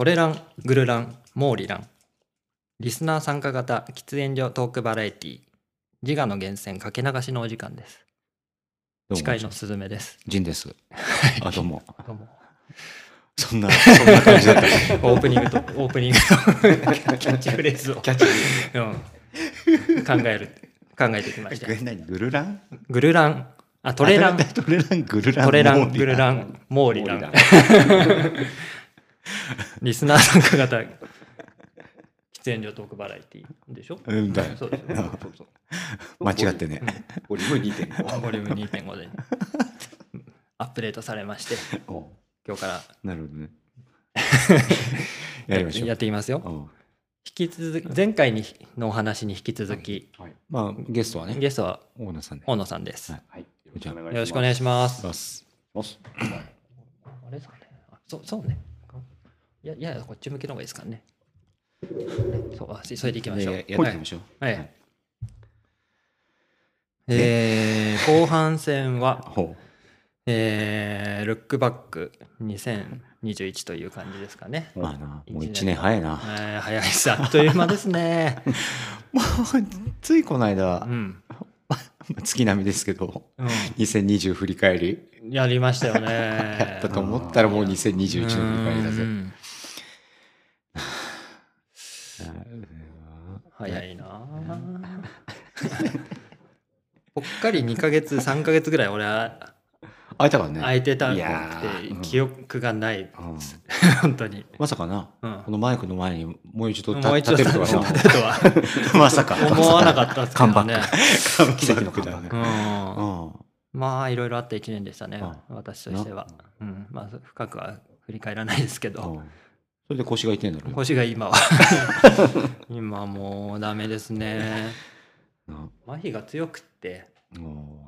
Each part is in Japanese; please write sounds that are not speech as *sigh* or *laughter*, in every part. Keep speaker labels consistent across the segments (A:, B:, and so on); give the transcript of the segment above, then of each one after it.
A: トレラン、グルラン、モーリラン。リスナー参加型喫煙所トークバラエティ自我の源泉かけ流しのお時間です。司会のすずめです。
B: ジンです。あ、どうも。
A: どうも
B: そんな、そんな感じだった。
A: オープニングと、オープニングのキャッチフレーズを、
B: キャッチ。
A: うん、考える、考えてきました
B: グルラン？
A: グルラン、あ、トレラン、
B: トレラン、グルラン。
A: トレラン、グルラン、モーリラン
B: モ。*laughs*
A: リスナー参加型喫煙所トークバラエティでしょ？
B: うんだよ
A: そうですよ。そうそう *laughs*
B: 間違ってね。
C: ボリューム2.5。
A: ボリューム2.5でアップデートされまして、
B: お
A: 今日から
B: なるほどね。*laughs* やりましょう。
A: やっていきますよ。
B: うん
A: 引き続き、前回にのお話に引き続き、
C: はい。
B: まあ、ゲストはね、
A: ゲストは
B: 大野さんで。
A: 大野さんです。
B: はい
A: よろしくお願いします。
B: ます。
C: ます。
A: あれですかね。あそうそうね。いや、いややこっち向きの方がいいですかね。そう、あそれでいきましょう。
B: でやっていきましょう。
A: はい。えー後半戦は、
B: ほ
A: えールックバック2021という感じですかね。
B: う。まあな、もう
A: 一年
B: 一年早いな。
A: えー早いです。あっという間ですね。*laughs*
B: もう、ついこの間
A: う、ん。*laughs*
B: 月並みですけど、
A: う
B: 2020振り返り。
A: ん、やりましたよね。*laughs*
B: やったと思ったらもう2021の振り返りだぜ。
A: うん早いな。あ *laughs* ぽっかり2ヶ月3ヶ月ぐらい俺は
B: 会えたからね。
A: 空いてた
B: ん
A: て記憶がない。
B: うん。*laughs*
A: 本当に、
B: まさかな、
A: うん。
B: このマイクの前にもう一度立てるとは。*laughs* まさか。
A: 思わなかったですけどね、
B: 奇跡の看板ね。
A: うん。
B: うん。
A: まあいろいろあった1年でしたね。
B: うん。
A: 私としては、うん、まあ深くは振り返らないですけど。
B: うんそれで腰が痛いんだろう。ね
A: 腰が今は。*laughs* 今もうダメですね。
B: うん
A: 麻痺が強くって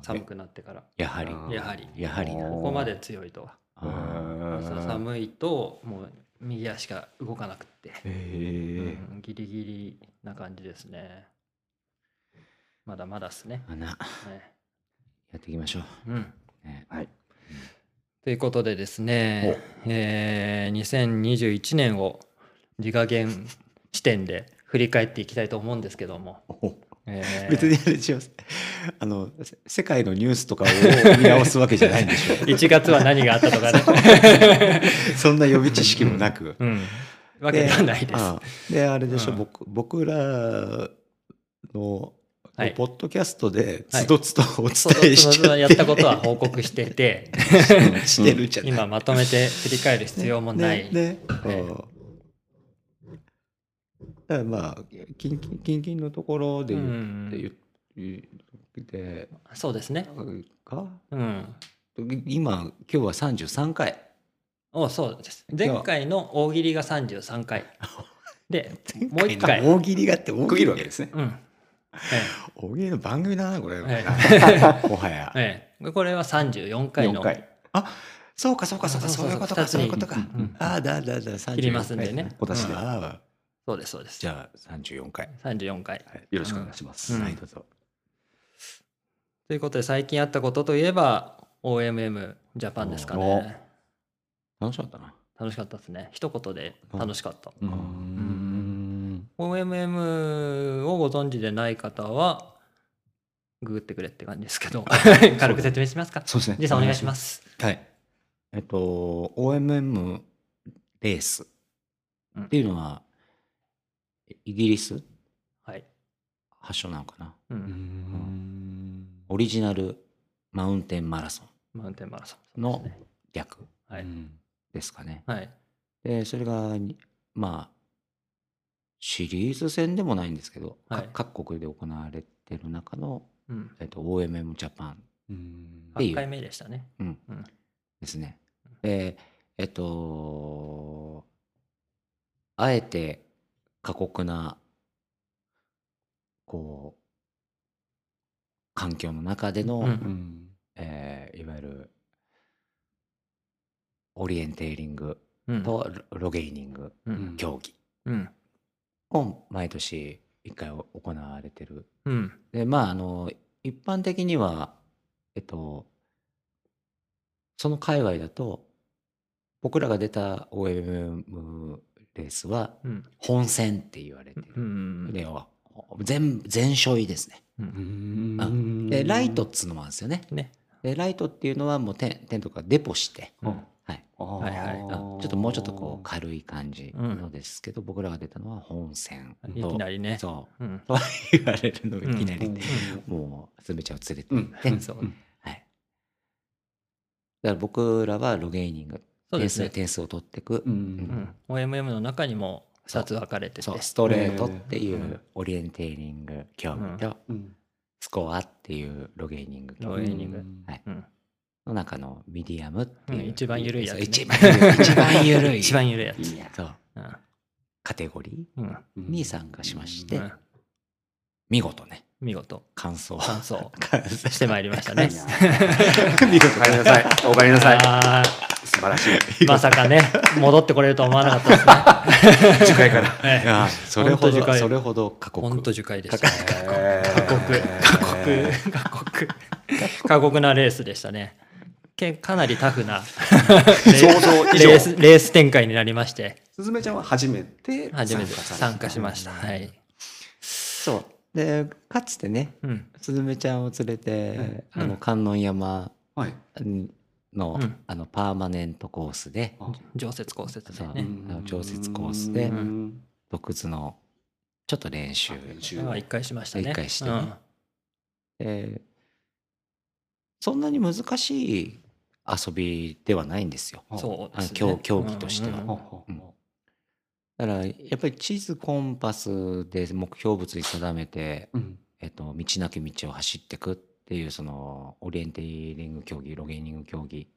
A: 寒くなってから。
B: やはり。
A: やはり。
B: やはりな。
A: ここまで強いと。朝寒いともう右足が動かなくって、
B: へえ
A: うんギリギリな感じですね。まだまだですね。ね
B: やっていきましょう。
A: うん。
B: ね。
C: はい。
A: ということでですね、えー2021年を自我源視点で振り返っていきたいと思うんですけども、
B: お。
A: えー。
B: 別にあれします。あのせ世界のニュースとかを見直すわけじゃないんでしょ
A: 1月 *laughs* は何があったとかね、*laughs*
B: そんな予備知識もなく。
A: うん、わけではないです。
B: であれでしょ、
A: うん。
B: 僕僕らの
A: はい
B: ポッドキャストで
A: はい
B: つどつどお伝えしちゃって、
A: やったことは報告してて、
B: してるじゃない、
A: 今まとめて振り返る必要もない。
B: ねね
A: え
B: うんだからまあ近々近々のところで
A: う
B: 言
A: ん
B: って言って
A: そうですね。
B: か
A: うん。
B: 今今日は33回
A: おそうです。前回の大喜利が33回。で、もう一回。
B: 大喜利があって大
C: 区
B: 喜利
C: わけですね。
A: うん。
B: 大喜利の番組だなこれ、
A: え *laughs*
B: もはや、*laughs*
A: ええ、これは34回の。
C: 4回。
B: あそうかそうかそうか
A: あそう
B: いうことかそういうことか、
A: うん
B: ああだだだ34
A: 切りますんでね。そうです、そうです。
B: じゃあ34回、
A: 34回。
C: よろしくお願いします。
A: うん。
B: はいどうぞ。
A: ということで、最近あったことといえば、OMM ジャパンですかね。
B: 楽しかったな。
A: 楽しかったですね。一言で楽しかった。
B: うーん
A: OMM をご存知でない方は、ググってくれって感じですけど、軽く説明しますか。
B: そうですね
A: じいさん。お願いします。
B: はいえっと OMM レースっていうのはイギリス
A: はい。
B: 発祥なのかな
A: う。
C: ん。
B: オリジナルマウンテンマラソン
A: マウンテンマラソン。
B: の略
A: はい。
B: ですかね
A: はい。
B: でそれがまあシリーズ戦でもないんですけど、か
A: はい
B: 各国で行われてる中の、
A: うん。
B: えっと、OMM ジャパン
C: うん
B: ていう
A: 8回目でしたね。
B: うん
A: うん
B: ですね。でえっとあえて過酷なこう環境の中での、
A: うん
C: うん。
B: えーいわゆるオリエンテーリング
A: うん。
B: とロロゲイニング
A: うん。
B: 競技
A: うん。
B: を毎年1回行われてる。
A: うん。
B: でまああの一般的にはえっとその界隈だと僕らが出た OMM レースは
A: うん
B: 本戦って言われてる。
A: うん
B: で全全勝位ですね。
A: う
C: うんん
B: でライトっつうのもあるんですよね。
A: ね
B: でライトっていうのはもうテントからデポして、
A: うん
B: はい、
A: はいはい。
B: あちょっともうちょっとこう軽い感じ
A: うん。
B: のですけど、僕らが出たのは本戦と
A: いきなりね。
B: そう。
A: うん。
B: と言われるのがいきなり、
C: うん。
B: もうすべちゃんを連れて
C: う
B: 行って、
C: ん。
A: そう
B: はい、だから僕らはロゲーニング点数,、
A: そうですね。
B: 点数を取っていく、
A: OMM の中にも2つ分かれてて。
B: そう。ストレートってい
A: う
B: オリエンテーリング競技と、
C: うん。
B: スコアっていうロゲーニング競
A: ロ
B: 技
A: ゲーニング。
B: はい。
A: うん
B: の中のミディアムっていう、
A: うん一番緩いやつね。
B: 一番緩い *laughs* 一番緩い。
A: 一番緩いやつ。
C: いいや
B: そう。
A: うん。
B: カテゴリ
A: うん。
B: ーに参加しまして、
A: うん。
B: 見事ね。
A: 見事。
B: 完走
A: 完走
B: 完走
A: してまいりましたね。*laughs*
C: 見事。お帰りなさい。お帰りなさい
A: あ
C: 素晴らしい。
A: ーまさかね *laughs* 戻ってこれるとは思わなかったですね。
C: 次回から。
A: ええ。
B: いやそれほどそれほど過酷。
A: 本当樹海でした。
B: 過
A: 過酷。過酷。過酷。過酷なレースでしたねけかなりタフな *laughs*
C: 想像以上。
A: レースレース展開になりまして。
C: すずめちゃんは初めて
A: 初めて
C: 参加
A: しました。はい。
B: そう。でかつてね
A: うん。
B: スズメちゃんを連れて、
C: え
B: あの観音山
C: はい。
B: の,、
A: うん。
B: あのパーマネントコースで。
C: あ。
A: 常設降雪
B: そう。
A: でね
B: 常設コースで
C: うん。
B: 独自のちょっと練習。
C: 練習。
A: まあ一回しましたね。
B: 一回してね。
A: うん。
B: でそんなに難しい遊びではないんですよ。
A: そうですね。
B: あ競競技としては。だからやっぱり地図コンパスで目標物に定めて、
C: うん。
B: えっと、道なき道を走っていくっていうそのオリエンテーリング競技ロゲーニング競技っ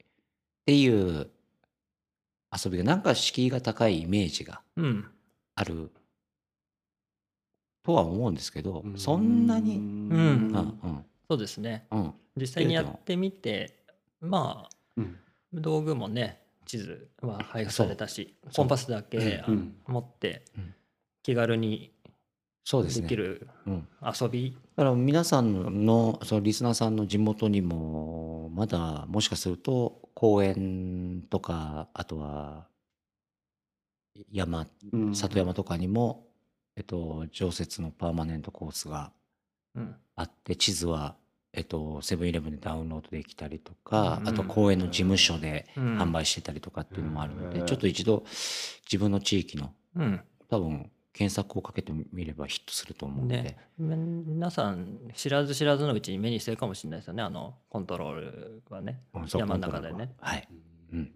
B: ていう遊びがなんか敷居が高いイメージが
A: うん。
B: あるとは思うんですけど、
C: うん。
B: そんなに、
A: ん。
B: うんうん。
A: そうですね。
B: うん、
A: 実際にやってみてまあ
C: うん
A: 道具もね地図は配布されたしコンパスだけ持って
B: うん。
A: 気軽に
B: で
A: きる
B: うん、
A: 遊び。
B: だから皆さんのそのリスナーさんの地元にもまだもしかすると公園とかあとは山
C: うん。
B: 里山とかにも、えっと、常設のパーマネントコースが
A: うん。
B: あって地図は、えっと、セブンイレブンでダウンロードできたりとか、
A: うん
B: あと公園の事務所で
A: うん。
B: 販売してたりとかっていうのもあるので、
C: うん
B: ちょっと一度自分の地域の
A: うん。
B: 多分検索をかけてみればヒットすると思うので、
A: ね。み皆さん知らず知らずのうちに目にしてるかもしれないですよね。あのコントロールはね。
B: うん
A: 山の中でね。
B: はい。うん。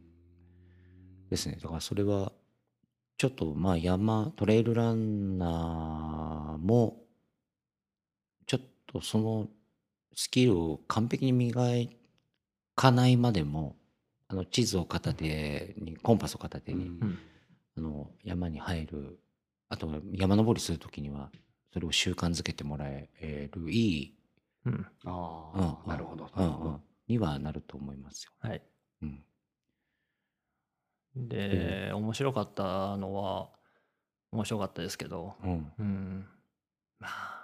B: ですね。だからそれはちょっとまあ山トレイルランナーもちょっとそのスキルを完璧に磨かないまでもあの地図を片手にコンパスを片手に、
A: うん。
B: あの山に入るあとは山登りする時にはそれを習慣づけてもらえるいい、
A: うん。
C: あ
B: うん
C: あなるほど。
B: うんうん。にはなると思いますよ。
A: はい。
B: うん。
A: で面白かったのは面白かったですけど
B: うん、
A: うん。まあ。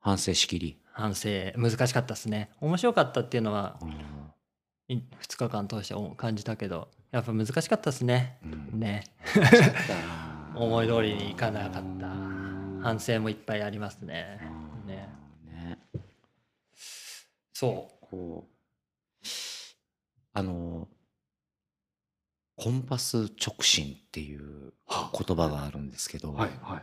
B: 反省しきり。
A: 反省難しかったですね。面白かったっていうのは
B: うん。
A: 2日間通して感じたけどやっぱ難しかったですね。
B: うん。
A: ね。*laughs* 思い通りにいかなかった。反省もいっぱいありますね。
B: うん。
A: ね。
B: ね。
A: そ
B: こうあのコンパス直進っていう言葉があるんですけど、
C: はいはい。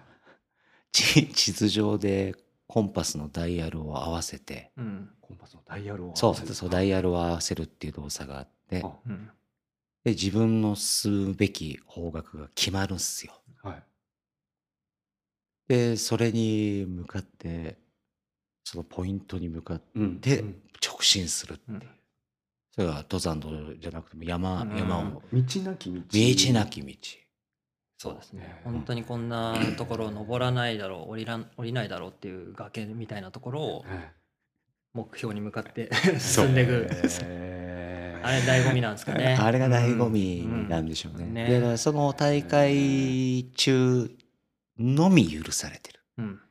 B: 地地図上でコンパスのダイヤルを合わせて
A: ううん。
C: コンパスのダイヤルを合
B: そう
C: わせる。
B: そうダイヤルを合わせるっていう動作があって。
C: あ
A: うん。
B: で自分の進むべき方角が決まるんすよ。
C: はい。
B: でそれに向かってそのポイントに向かって直進するっていう、
A: うん。
B: それは登山道じゃなくても山,、
A: うん。
B: 山を。
C: 道なき道。
B: 道なき道
A: そうですね。
C: うん
A: 本当にこんなところを登らないだろう *coughs* 降りらん降りないだろうっていう崖みたいなところを
C: はい
A: 目標に向かって進んでいく。あれ醍醐味なんですかね。*laughs*
B: あれが醍醐味なんでしょうね。
A: うん。ね。
B: でだからその大会中のみ許されてる。
A: うん。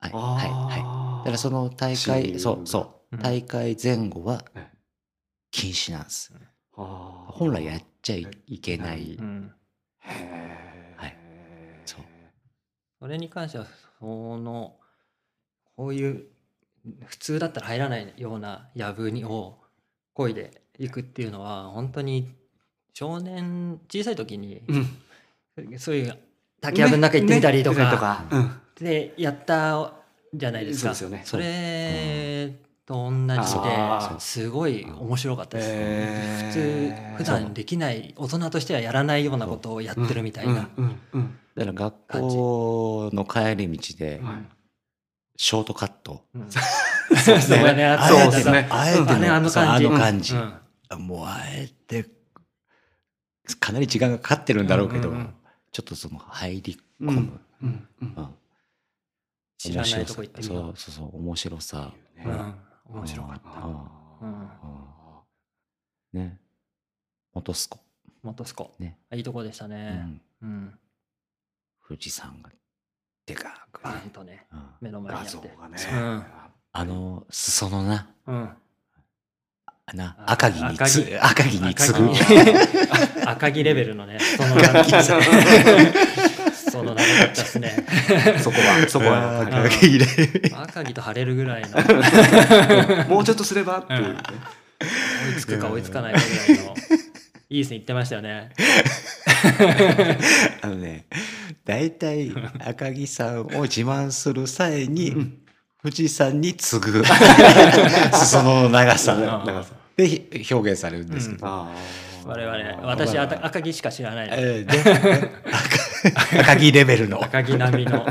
B: はいはいはい。だからその大会そうそう。
A: うん。
B: 大会前後は
C: ええ
B: 禁止なんです。本来やっちゃいけない
A: うん
B: はい。
A: それに関してはそのこういう普通だったら入らないようなやぶにを漕いでいくっていうのは本当に少年小さい時に
C: うん。
A: そういう竹やぶの中行ってみたりと
C: ね。ね。
A: か
C: うん
A: でやったじゃないですか。
C: そうですよね。
A: それと同じですごい面白かったです。
C: へ
A: 普
C: ー
A: 通普段できない大人としてはやらないようなことをやってるみたいな。
C: うんうんうん
B: だから学校の帰り道でショートカット。
A: うん。
C: そうですね。
A: あ
C: そうですね。
B: あえての
A: あの感じ。
B: あの感じ。
A: うん。
B: もうあえてかなり時間がかかってるんだろうけど、
A: うんうんうん。
B: ちょっとその入り込む、
C: うん。うん。うん。
B: うん
A: 知らないとこ行ってみよ
B: そうそうそう。面白さ、
A: う。うん面白かった。
C: あ
A: うん。
B: ね。元栖湖、
A: 元栖湖
B: ね。
A: いいとこでした
B: う
A: ね。
B: ん、
A: うん。
B: 富士山がでかく。
A: バンとね
B: うん。
A: 目の前にあ
C: 画
A: って。
C: 像がね。
A: うん。
B: あの裾のな。
A: うん。
B: な
A: あ
B: 赤城に
A: 赤
B: つ
A: 城
B: 赤城に次ぐ
A: 赤赤木レベルのね、*laughs* その長か *laughs* *laughs* その長かったですね。*laughs*
C: そこは *laughs* そこは
B: 赤城で
A: 赤木と晴れ。るぐらいの、追
C: もうちょっとすればっていうね。
A: いつくか追いつかないぐらいの、*laughs* いい線いってましたよね。
B: あのね大体赤城さんを自慢する際に富士山に次ぐ。裾野の長さ。でひ表現されるんですけど、
C: あー。
A: 我々、私、あた赤木しか知らない。
B: えーで赤 *laughs* 赤城レベルの。
A: 赤木並みの、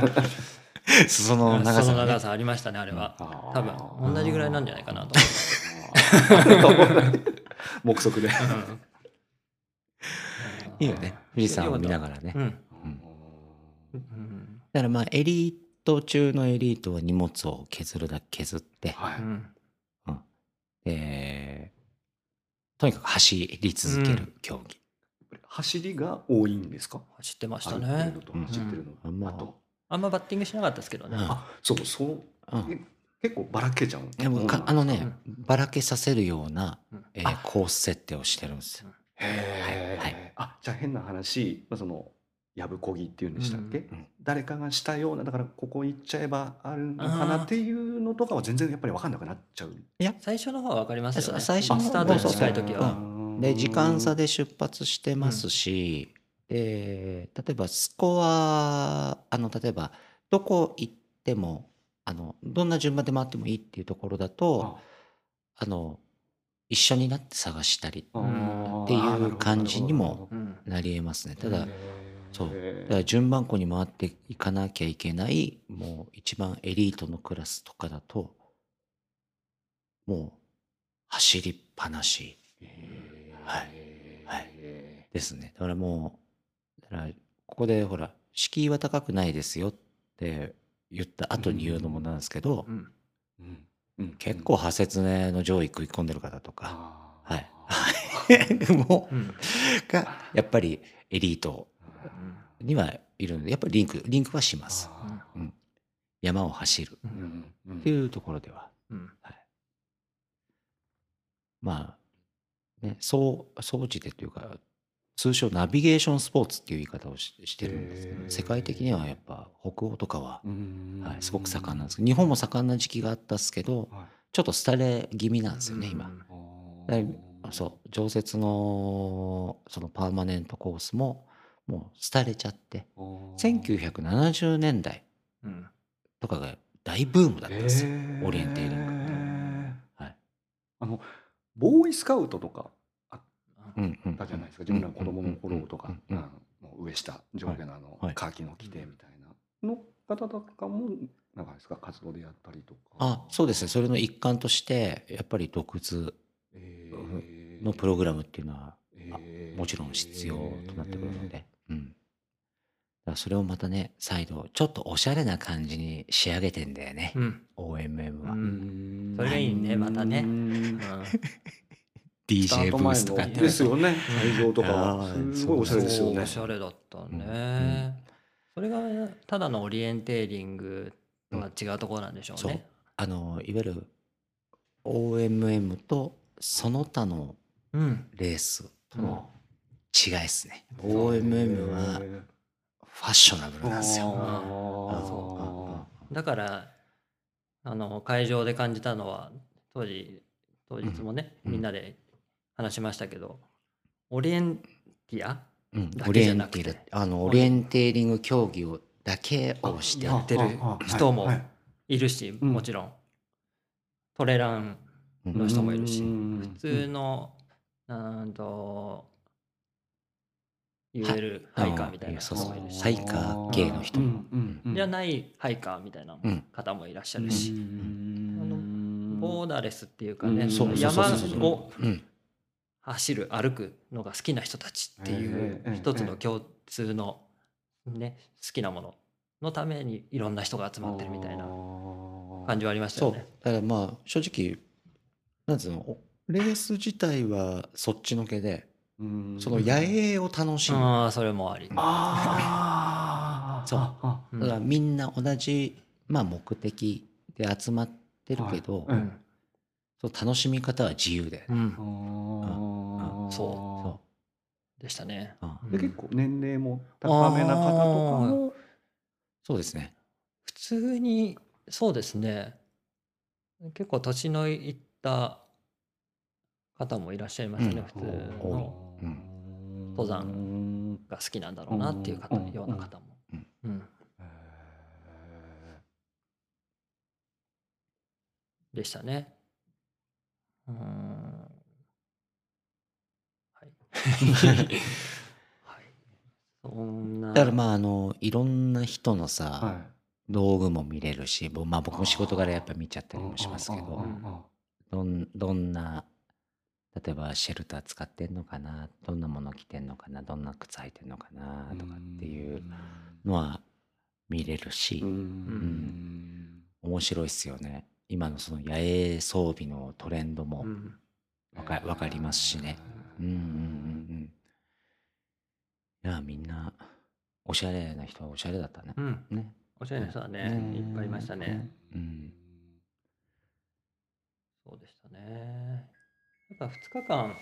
A: *laughs*
B: 裾野の長さがね、
A: その長さありましたね、あれは。多分、同じぐらいなんじゃないかなと
C: 目測で。
A: 思う。
B: いいよね。富士山を見ながらね、
A: うん。
B: うん。
A: うん。
B: だからまあエリート中のエリートは荷物を削るだけ削って、
C: はい。
A: うん。
B: えーとにかく走り続ける競技、
C: 走りが多いんですか？
A: 走ってましたね。
C: てるの。と走ってるの。
B: うん。
C: あと
A: あ。んまバッティングしなかったですけどね。
B: うん。
C: あそうそう。
B: うん。
C: え結構ばらけちゃう？
B: でもかあのね、ばらけさせるような、
A: うん。
B: えーコース設定をしてるんですよ。
C: へ
B: はい
C: えあじゃあ変な話まあそのやぶこぎっていうんでしたっけ、
B: うん
C: 誰かがしたようなだからここ行っちゃえばあるのかなっていうのとかは全然やっぱり分かんなくなっちゃう。
A: 最初の方は分かりますよね。
B: さ最初の
A: スタートに近い時は。
B: で時間差で出発してますし、で例えばスコアあの例えばどこ行ってもあのどんな順番で回ってもいいっていうところだとあ。の一緒になって探したり
C: あ
B: っていう感じにも
A: うん。
B: なりえますね。ただそう。
C: へ
B: だから順番こに回っていかなきゃいけないもう一番エリートのクラスとかだともう走りっぱなしはい。はい。ですね。だからもうだからここでほら敷居は高くないですよって言った後に言うのもなんですけど、
A: うん。
C: うん。うん。
B: 結構派切ねの上位食い込んでる方とか、はい。*laughs* もう
A: うん。
B: がやっぱりエリートにはいるのでやっぱりリンクリンクはします。山を走る。っていうところでは、
A: うん。
B: まあ、ね、そう、総じてというか、通称ナビゲーションスポーツっていう言い方をししてるんですけど、世界的にはやっぱ北欧とかは、
C: うん
B: はい、すごく盛んなんですけど、日本も盛んな時期があったっすけど、
C: はい
B: ちょっと廃れ気味なんですよね、今。そう、常設のそのパーマネントコースも、もう廃れちゃって、
C: あー
B: 1970年代
A: うん。
B: とかが大ブームだったんですよ。オリエンテーリングってはい。
C: あのボーイスカウトとかあったじゃないですか。自分らの子供の頃とか。
B: うんう
C: 上下上下のあの
B: はい。
C: カーキの着てみたいなの方とかもなんかですか活動でやったりとか。
B: あそうですね。それの一環としてやっぱり独自
C: え
B: のプログラムっていうのは
C: えー。
B: もちろん必要となってくるので、うん、だからそれをまたね再度ちょっとおしゃれな感じに仕上げてんだよね、
A: うん。
B: OMM は、
A: う
C: うん。ん
A: それがいいねまたね。
C: うん。スタ
B: DJ ブースとかって
C: ですよね会場とかすごいおしゃれですよね。
A: そうおしゃれだった
B: うん。
A: ね。それがただのオリエンテーリングとは違うところなんでしょう
B: そう。
A: ね。
B: あのいわゆる OMM とその他の
A: うん。
B: レースと
A: うん。
B: の違いですね、OMM は
C: へ
B: ファッショナブルなんですよ。
A: だからあの会場で感じたのは当時当日もね、
B: うん。
A: みんなで話しましたけどオリエンティア
B: うん。
A: だ
B: オリエンテールあのオリエンテーリング競技をだけをして。
A: やってる人も
C: はい。はい。
A: いるし、
C: うん。
A: もちろん。トレラン
B: うん
A: の人もいるし、
C: うん。
A: 普通のなんと UL ハイカーみたいな人もいるし、
B: ハイカー系の人。も
C: うんうん。
A: じゃないハイカーみたいな
B: うん。
A: 方もいらっしゃるし、
C: うん。
A: ボーダレスっていうかね、山を
B: うん。
A: 走る歩くのが好きな人たちっていう
C: ええ
A: 一つの共通のね好きなもののためにいろんな人が集まってるみたいな感じはありましたよね。
B: だからまあ正直なんつうのおレース自体はそっちのけでその野営を楽しむ。
A: ああそれもあり。
C: ああ
B: そう。だからみんな同じ、まあ、目的で集まってるけど、
C: はいうん。
B: その楽しみ方は自由で、
A: うん。
C: あー。
A: そでしたね。
C: で結構年齢も高めな方とかも。
B: そうですね。
A: 普通にそうですね。結構年のいった方もいらっしゃいましたね、
B: うん。
A: 普通
B: 多い
A: の
B: うん。
A: 登山が好きなんだろうなっていう方、
C: うん。
A: ような方も、でしたね。うーん。はい。はい。そん。な。
B: だからまああのいろん。な人のさ、
C: は
B: 道具も見れるし、ぼまあ、僕も仕事柄やっぱ見ちゃっ
C: い
B: たりもしますけどどん。どん。な例えばシェルター使ってんのかなどんなもの着てんのかなどんな靴履いてんのかなとかっていうのは見れるし、
C: うん。うん。
B: 面白いっすよね。今のその野営装備のトレンドも
A: うん。
B: わか,、わかりますしね。うんうんうんうん。いやみんなおしゃれな人はおしゃれだったね。
A: う、ん。
B: ね。
A: おしゃれな人はね、
B: うん。
A: いっぱいいましたね。
B: うん。
A: そうでしたね。やっぱ2日間、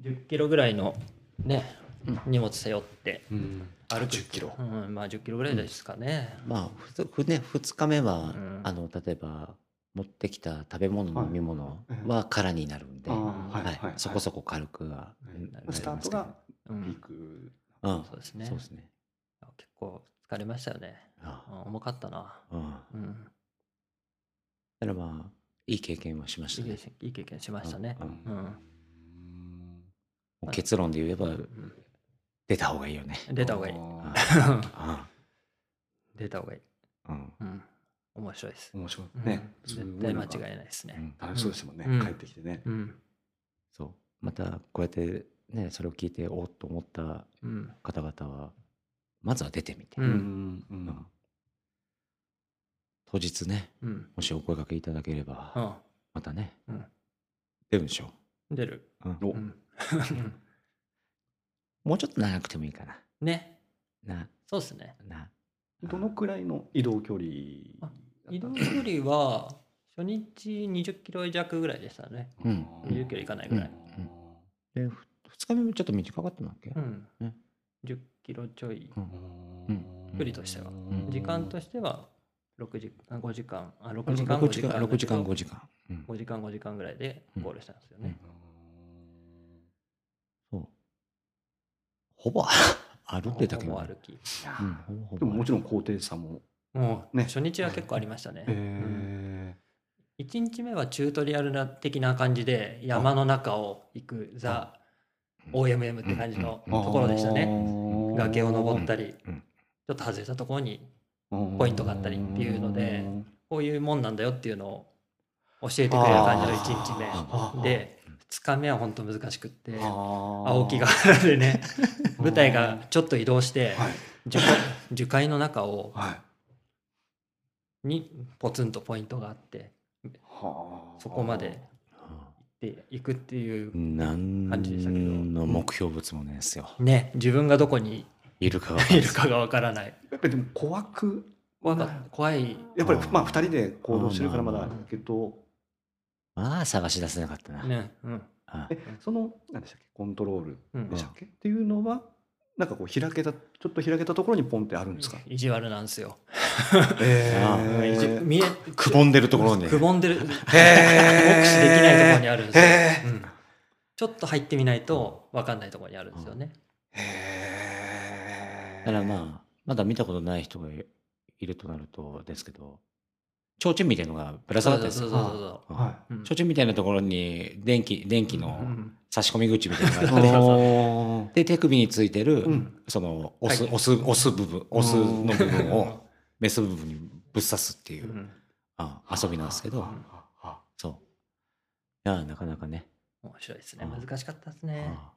A: 10キロぐらいのね、
B: うん。
A: 荷物背負って。
C: うん。
A: 歩く。
C: 10キロ。
A: うん、まあ10キロぐらいですかね。
B: まあふつふね、2日目は、
A: ん。
B: あの例えば持ってきた食べ物
C: はい
B: 飲み物
C: ええ
B: は空になるんで、
C: あ
B: はい
C: ーはいはい。
B: そこそこ軽くは、
C: はい
B: なりますけど
C: スタートが
A: うん。
C: ピーク。
B: うん。
A: そうですね。
B: そうですね。
A: 結構疲れましたよね。
B: あ
A: うん重かったな。
B: あうん。
A: うん。
B: だからまあいい経験はしまし
A: いい
B: たね
A: 経験いい経験しましたね。
B: うん
A: うん。
B: 結論で言えば
A: うん
B: 出た方がいいよね。
A: 出た方がいい。
B: あ
A: 出た方がいい。
B: あうん。
A: うん。面白いです。
C: 面白
A: うん。
C: いね
A: 絶対間違いないですね。
B: うん。
C: 楽しそうでしたもんね。
A: うん。
C: 帰ってきてね。
A: うん。
B: そう。またこうやってねそれを聞いておっと思った
A: うん。
B: 方々はまずは出てみて、
A: うん。
C: うん。う
B: うんん当日ね
A: うん。
B: もしお声掛けいただければ、
A: うん。
B: またね、
A: うん
B: 出るでしょ
A: 出る。
B: う、うん
C: お
A: うん。*laughs*
B: もうちょっと長くてもいいかな
A: ね。
B: な
A: そうですね。
B: な
C: どのくらいの移動距離？
A: あ移動距離は初日20キロ弱ぐらいでしたね。
B: うん
A: 20キロいかないぐらい。
B: でふ2日目もちょっと短かったんだっけ、
A: うん
B: ね。
A: 10キロちょい。
B: うん
C: うん
A: 距離としては
B: ん
A: 時間としては6時あ5時間。あ6
B: 6
A: 時間
B: 6時間。6時間
A: 55
B: 時間、うん。
A: 5時間5時間ぐらいでゴールしたんですよね。
B: そう。ほぼ *laughs* 歩いてたけどね、
A: ほぼ歩き。
B: うん、ほぼほぼ
C: でももちろん高低差も。
A: もう
C: ね。
A: 初日は結構ありましたね。
C: え
A: 1日目はチュートリアルな的な感じで山の中を行くザ OMM って感じの
B: うん
A: ところでしたね。
C: ね
A: 崖を登ったり。
B: うん。
A: ちょっと外れたところに
C: ポ
A: ポイントがあったりっていうのでこういうもんなんだよっていうのを教えてくれる感じの1日目。で2日目は本当難しくって青
C: 青
A: 木ヶ原でね *laughs* 舞台がちょっと移動して
C: はい。
A: 樹海樹海の中を
C: はい。
A: にポツンとポイントがあって
C: はあ。
A: そこまで行っていくっていう
B: 何
A: 感じでしたけど。
B: の目標物もねえですよ、
A: ね自分がどこに
B: いるかが
A: い。るかがわからない。
C: やっぱりでも怖く
A: 怖か怖い。
C: やっぱりまあ二人で行動してるからまだけど
B: まあ探し出せなかったな、
A: ねうん。
C: えその何でしたっけ？コントロール。
A: うん。
C: でしたっけ、っていうのはなんかこう開けたちょっと開けたところにポンってあるんですか、
A: 意地悪なんですよ。
C: え
B: あ
A: 意地見え
B: くぼんでるところに。
A: くぼんでる。目視できないところにあるんですよ、
C: へー。
A: うん。ちょっと入ってみないと分かんないところにあるんですよね。
C: へ
B: だからまあまだ見たことない人がいいるとなるとですけど提灯みたいのがぶら下がってるんです
A: うそうそうそう
C: あは
A: うん。
B: 提灯みたいなところに電気電気
A: う
B: の
A: ん
B: 差し込み口みたいな
C: い
B: のがあって。*laughs*
C: おー
B: で手首についてる、
C: うん。
B: その押す、
A: はい。
B: 押す押す部分押すの部分
A: うん。
B: をメス部分にぶっ刺すっていう、
A: うん。
B: あ遊びなんですけど、
C: はあは
B: そう。いやなかなかね、
A: 面白いですね。
B: うん。
A: 難しかったですね。
B: あ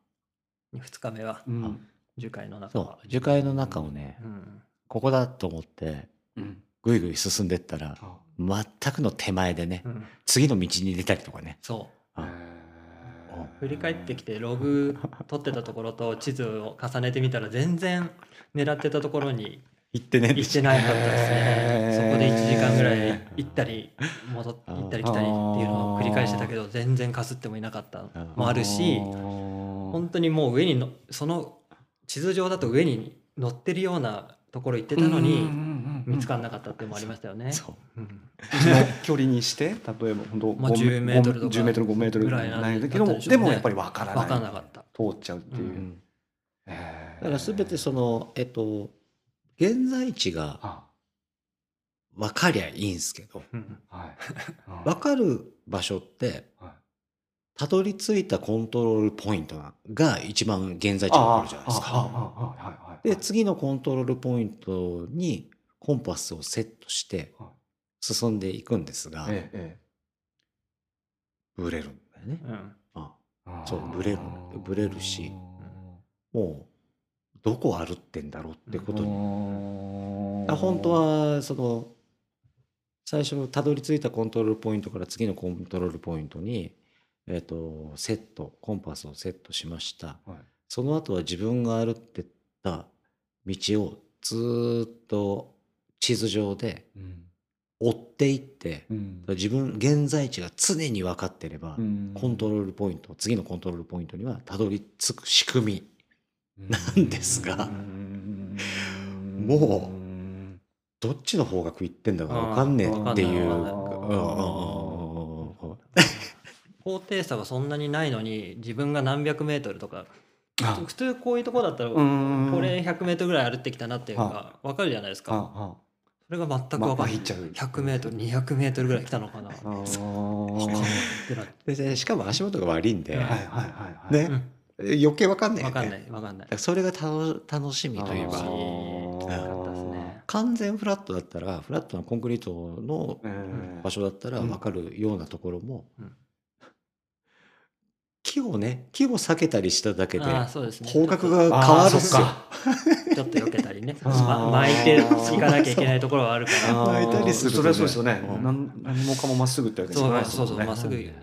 A: 2日目は。
C: あうん
A: 樹海の中
B: そ
A: は
B: う。樹海の中をね、
A: うん。
B: ここだと思って
C: うん。
B: ぐいぐい進んでったら
C: あ
B: 全くの手前でね、
A: うん。
B: 次の道に出たりとかね。
A: そ
B: あ
C: へー。
A: う振り返ってきてログ取ってたところと地図を重ねてみたら全然狙ってたところに
B: 行ってね
A: 行ってなかったですね。そこで1時間ぐらい行ったり戻っ行ったり来たりっていうのを繰り返してたけど全然かすってもいなかったのもあるし本当にもう上にのその地図上だと上に乗ってるようなところ行ってたのに見つから
C: ん
A: なかったっていうのもありましたよね。
B: そう。
A: うん。
C: の距離にして例えば本当
A: まあ10メートルとか
C: 10メートル5メートルぐらいなんだけども
A: で
C: もやっぱりわからない。
A: 分かんなかった。
C: 通っちゃうっていう、
A: うん。
C: へー。
B: だから全てそのえっと現在地が
C: あ
B: 分かりゃいいんですけど
A: うん。
C: はい。*laughs*
B: 分かる場所って
C: はい
B: たどり着いたコントロールポイントが一番現在地が分かるじゃないですか。で次のコントロールポイントにコンパスをセットして
C: はい。
B: 進んでいくんですが
C: えええ
B: ブレるんだよね。
A: うん。
B: あ
C: え
B: そうブレるブレるしもうどこ歩ってんだろうってことに。
C: に
B: あ本当はその最初たどり着いたコントロールポイントから次のコントロールポイントに、えっとセットコンパスをセットしました。
C: はい。
B: その後は自分が歩ってった道をずーっと地図上で
C: うん。
B: 追っていって
C: うん。
B: 自分現在地が常に分かってれば、
C: うん。
B: コントロールポイント次のコントロールポイントにはたどり着く仕組みなんですが
C: うん。
B: もどっちの方角行ってんだか分かんねえっていう。
A: あー
B: うんうんうんうんうん
A: 高低差がそんなにないのに自分が何百メートルとか
C: あ。
A: 普通こういうところだったらこ
C: うん
A: れ100メートルぐらい歩ってきたなっていうのが分かるじゃないですか。それが全く
C: ま
A: 分かんない。
C: まひっちゃう。
A: 100メートル200メートルぐらい来たのかな。
B: ででしかも足元が悪いんで、余計分かんないよね。
A: 分かんない分かんない。
B: それが楽楽しみというか。
A: 楽しい
C: あー。
A: かったですね。
B: 完全フラットだったらフラットなコンクリートの
C: ええ
B: 場所だったら分かるようなところも、
A: うん
B: 木をね木を避けたりしただけで
A: ああそうですね。
B: 方角が変わるっすよ。
C: あ *laughs*
A: ちょっと避けたりね。ま巻いていかなきゃいけないところはあるから。
B: 巻いたりすると
C: そ
B: ね
C: れはそうですよね、
B: うん。
C: なん何もかもまっすぐってわけですもんね。
A: そうそうまっすぐ行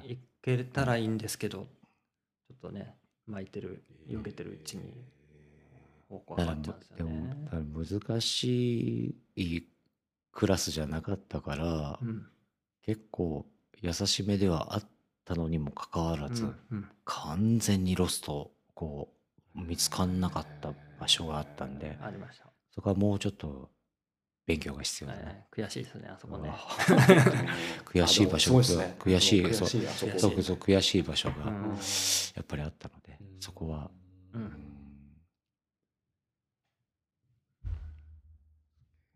A: けたらいいんですけど、ちょっとね巻いてる避けてるうちに方向
B: だから
A: 変わっちゃうんです
B: でも
A: よね。
B: 難しいクラスじゃなかったから、
A: うん。
B: 結構優しめではあったのにもかかわらず、
A: うんうん。
B: 完全にロストこう見つかんなかった場所があったんで
A: ありました。
B: そこはもうちょっと勉強が必要だね。
A: えー悔しいですねあそこね。
B: 悔しい場所が
C: ね。
B: 悔しい
C: 悔
B: そう
C: しいあそ
B: うそう悔しい場所が
A: うん。
B: やっぱりあったので、そこは、
A: う
B: うん。ん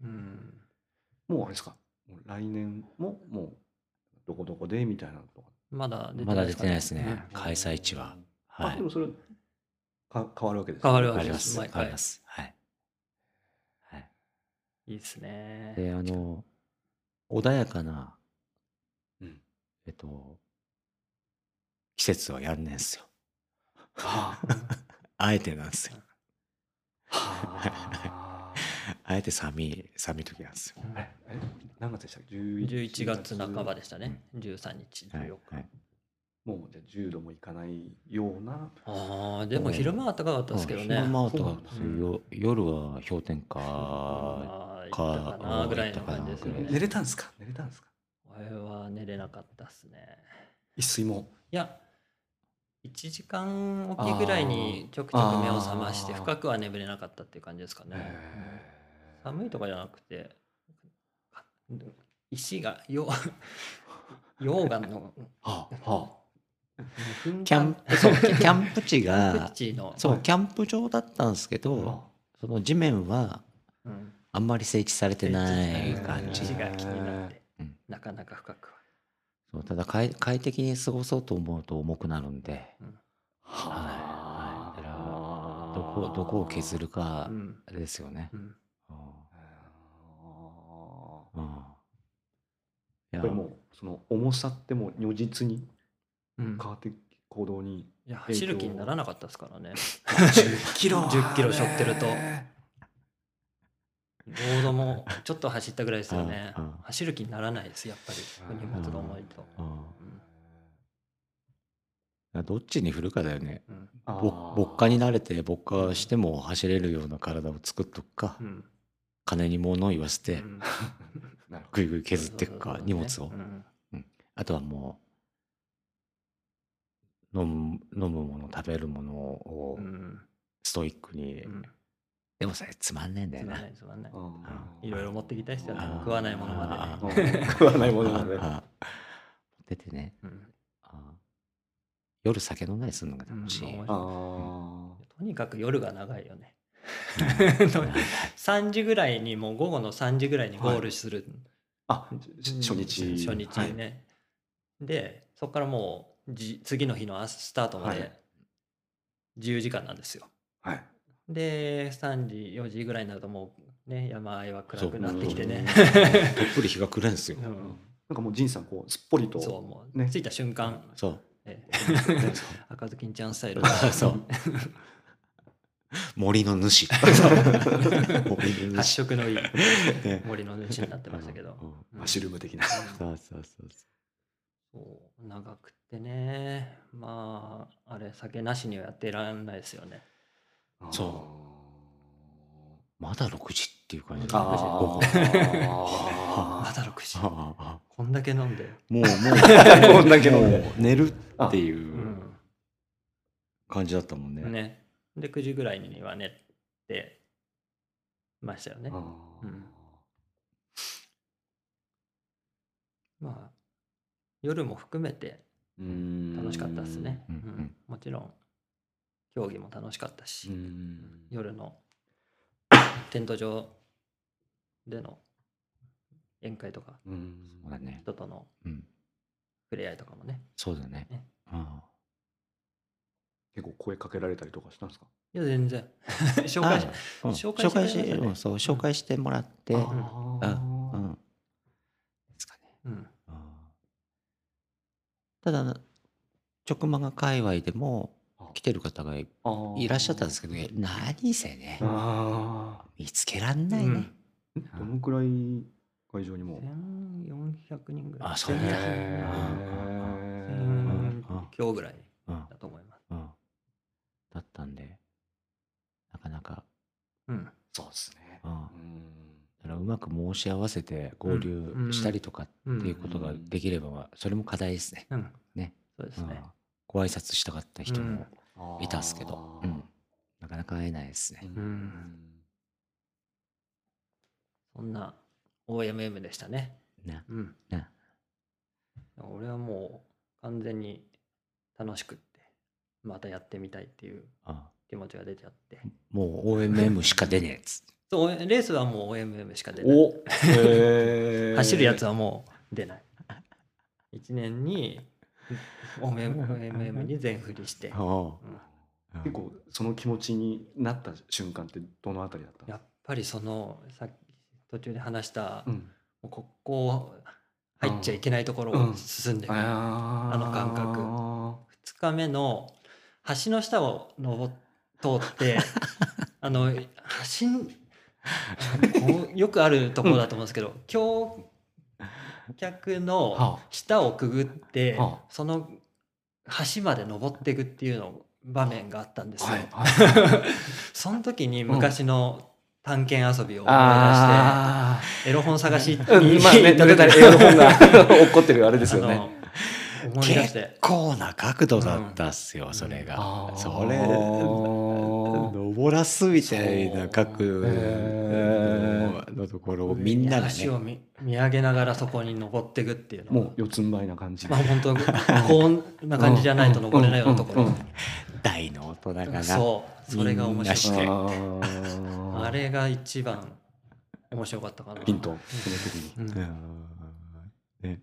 A: うん。
C: もうあれですか？来年ももうどこどこでみたいなのとか
A: まだ出て
B: まだ出
A: ないですかね
B: てないですね、
A: うん
B: 開催地は。はい
C: あでもそれか変わるわけです
A: 変わるわけ
B: あります。
A: 毎回
B: あります。はい。はい。
A: いいですね。
B: で、あの、穏やかな、
C: うん
B: えっと、季節はやんねんすよ。
C: は *laughs*
B: あえてなんですよ。
C: あ
B: あえて寒い、寒い時なんですよ。
A: うん
C: ええ何月でしたっけ
A: ？11月半ばでしたね。13日、
B: はい
A: 14日。
B: はい
C: もうじゃあ10度もいかないような
A: ああ、でも昼間は暖かかったですけどね。
B: 昼間は
C: そう
B: 暖かかったですよよ夜は氷点下
A: ああ、
B: か
A: 行ったかなぐらいの感じですね。
C: 寝れたんですか？寝れたんですか？
A: 俺は寝れなかったっすね。
C: 一睡も？
A: いや、1時間おきぐらいにちょくちょく目を覚まして
C: あー
A: 深くは眠れなかったっていう感じですかね。
C: へ
A: 寒いとかじゃなくて石がよ *laughs* 溶岩の
C: はあは
A: 噴火
B: キャンプそうキャンプ地が
A: プ地の。
B: そうキャンプ場だったんですけ
C: あ
B: どその地面は
A: うん。
B: あんまり整地されてない感じ。
A: 石が気になって
B: うん。
A: なかなか深くは。
B: そうただ快快適に過ごそうと思うと重くなるんで。
C: は
B: はい。だから
C: あ。
B: どこどこを削るかですよね。
A: う。ん
B: うん
C: あ
B: うんいや。
C: ーこれもうその重さってもう如実に
A: うん。
C: 変わって行動に
A: いや走る気にならなかったですからね。
C: 10キロ
A: 10キロ背負ってると。
C: へ
A: ロードもちょっと走ったぐらいですよね。走る気にならないですやっぱり。荷物が重いと。
B: うん
A: うん。
B: どっちに振るかだよね。
A: うん。
C: ー。
B: ぼ牧歌に慣れて牧歌しても走れるような体を作っとくか、
A: うん。
B: 金に物を言わせてぐいぐい削っていくか荷物を、
A: うん
B: あとはもう飲む飲むもの食べるものを
A: うん。
B: ストイックに、
A: うん。
B: でもそれつまんねえんだ
A: つまん
B: よな
A: つまんない。
C: ど
A: いろいろ持ってきたいですよね
B: あー。
A: 食わないものま
B: あ
A: で
C: 食わないものなんで
B: ああ出てね。
A: うん。
B: あ夜酒飲んだりするのが楽しい、
A: とにかく夜が長いよね。
B: うん。
A: 3時ぐらいにもう午後の3時ぐらいにゴールする、
C: あし初日。
A: 初日にね、でそこからもうじ次の日の朝スタートま
C: はい。
A: で自由時間なんですよ。
C: はい。はい
A: で3時4時ぐらいになるともうね山あいは暗くなってきてね。*laughs*
B: たっぷり日が暮れんすよ、
A: うん。
C: なんかもう仁さんこうすっぽりと。
A: そうもう、
C: ね。
A: 着いた瞬間、
B: そう。
A: え
C: ね *laughs*
A: 赤ずきんちゃんスタイル。*laughs*
B: そう *laughs* 森の主。
A: 発
B: 主。
A: 色のいい。
B: ね。
A: 森の主になってましたけど、
C: マッシュルーム的な。
B: そうそうそう
A: そう。長くってね。まああれ酒なしにはやってらんないですよね。
B: そまだ6時っていう感じ。
A: まだ6時。
B: ああ
A: こんだけ飲んで、
B: もうもう。*laughs*
C: こんだけ飲んで。
B: 寝るっていうう感じだったもんね。
A: ん、ねで9時ぐらいには寝てましたよね。うん。まあ夜も含めて
C: うん。
A: 楽しかったですね、
B: うん
A: うん。
B: うん。
A: もちろん競技も楽しかったし、
C: うん。
A: 夜のテント場での宴会とか
C: うん。
B: そうだね。
A: 人との
B: うん。
A: 触れ合いとかもね。
B: そうだね。
A: ね。
B: うん
C: 結構声かけられたりとかしたんですか？
A: いや全然。*laughs* 紹介し
B: うん。
A: 紹介
B: し
A: して
B: うん。そう紹介してもらって、
C: あ
B: う
C: ー
B: ん。ですかね。
A: うん。
B: うんただ直マガ界隈でも来てる方がい
C: あー
B: いらっしゃったんですけど、何せね
C: あ
B: 見つけらんないね。
C: ーん。どのくらい会場にも
A: ？1400人ぐらい。
B: あそうなんだ
C: へ
B: うん
A: 1000今日ぐらい
B: うん
A: だと思います。
B: うんだったんで。なかなか、
A: うん。
C: そうですね。
B: うん、だ
C: うん。
B: からうまく申し合わせて合流したりとかっていうことができればそれも課題ですね。
A: うん。
B: ね。
A: そうですね。
B: うん。ご挨拶したかった人もいたんですけど、うん。なかなか会えないですね。
A: うん。そんな OMM でしたね。
B: ね
A: うん。
B: ね
A: 俺はもう完全に楽しくってまたやってみたいっていう
B: あ
A: 気持ちが出ちゃって。
B: もう OMM しか出ねえっつって。
A: そうレースはもう OMM しか出ない。
C: おへー。
A: 走るやつはもう出ない。1年に OMM に全振りして、
B: あ
A: うん。
B: あ
C: 結構その気持ちになった瞬間ってどのあたりだった？
A: やっぱりそのさっき途中で話した、も
C: うん。
A: うここ入っちゃいけないところを
C: うん
A: 進んでいく、
C: あ
A: あの感覚2日目の橋の下を登っ通って *laughs* あの橋 *laughs* よくあるところだと思うんですけど、橋脚の
C: は
A: 下をくぐって、
C: はあ。
A: その橋まで登っていくっていうの場面があったんですよ。
C: はい。*laughs* はい。
A: その時に昔の探検遊びを思い
C: あ
A: 出して、エロ本探しに行った時
C: 誰々映画の本が起こってるあれですよね。
A: 思い出し
B: 結
A: て
B: 構な角度だったっすよ、それが。それ、登らすみたいな角度のところをみんながね。
A: 足。を見見上げながらそこに登っていくっていうのは。
C: もう四つん這いな感じ。で
A: まあ本当こんな感じじゃないと登れないようなところ。
C: うん。うん。うん。
B: 大の大人がな。
A: そう。それが面白い。
B: て。
C: あ
A: れが一番面白かったかな。
C: ピンとその時に。
A: うん。
B: うん。ね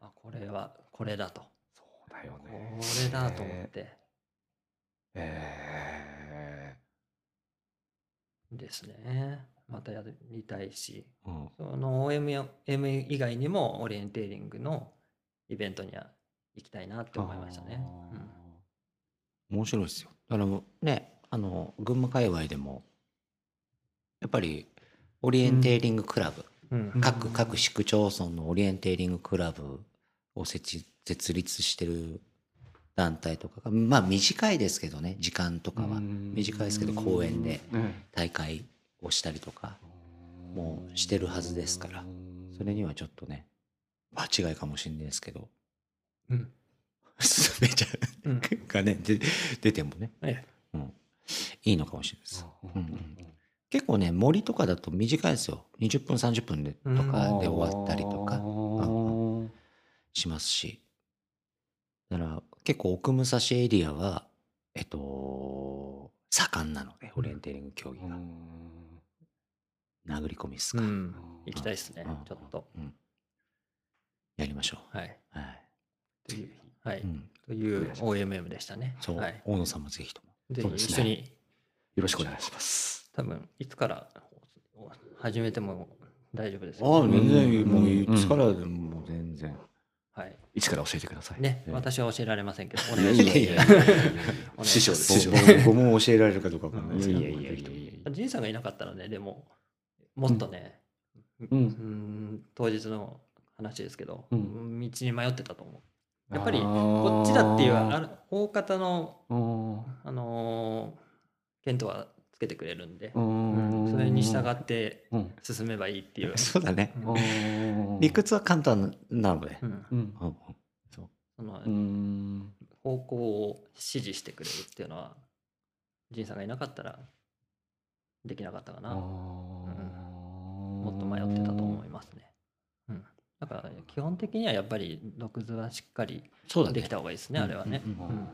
A: あこれはこれだと。
C: そうだよ
A: こ
C: ね
A: れだと思って。
C: え
A: ですね。またやりたいし。
B: うん。
A: その OM や M 以外にもオリエンテーリングのイベントには行きたいなって
C: ー
A: 思いましたね。
B: 面白いですよ。だからね、あの、群馬界隈でも、やっぱり、オリエンテーリングクラブ、
A: うん。
C: うん。
B: 各、各市区町村のオリエンテーリングクラブを設置、設立してる団体とかが、まあ短いですけどね、時間とかは。短いですけど、公園で
C: ね
B: 大会をしたりとか、もうしてるはずですから。それにはちょっとね、間違いかもしれないですけど、
A: うん。
B: すべちゃ
A: う
B: がね、で出てもね、
A: え
B: うん、いいのかもしれないです。
C: うん
B: うん。結構ね、森とかだと短いですよ。20分、30分でとかで終わったりとか。
C: うん
B: しますし。だから結構奥武蔵エリアは、えっと、盛んなので、オリエンテーリング競技が。殴り込みっすか。
A: うん、行きたいですね
B: うん、
A: ちょっと。
B: うんやりましょ
A: はい。
B: う。はい。
A: という、はい。
B: うん、
A: という OMM でしたね。
B: そう、
A: はい。
B: 大野さんもぜひとも。
A: ぜひ一緒に、
C: よろしくお願いします
A: 多分、いつから始めても大丈夫です
B: ああ、
A: よ。
B: 全然、
C: うん
B: もういつからでも全然。
A: はい。
C: いつから教えてください。
A: ね、
B: ええ。
A: 私は教えられませんけど、お願いします。
B: いやいや。
A: お願いし
C: 師匠です。師匠
B: 僕も教えられるかどうかわかんないですけど。
C: いやいやいやいや。
A: 仁さんがいなかったらね、でも、もっとね、
C: うん。
A: うん。当日の話ですけど、
C: うん。
A: 道に迷ってたと思う。やっぱり、こっちだっていう、ある大方の、
C: うん
A: あのー、検討はつけてくれるんで、
C: うん
A: それに従って
C: うん
A: 進めばいいっていう。*laughs*
B: そうだね。
C: うん
B: 理屈は簡単なので。
A: うん
C: うん
B: うんうん
A: そ方向を指示してくれるっていうのは、仁さんがいなかったらできなかったかな。もっと迷ってたと思いますね。うん。だから基本的にはやっぱり毒図はしっかりでき。た方がいいですね、あれはね。
B: うんうん
A: うん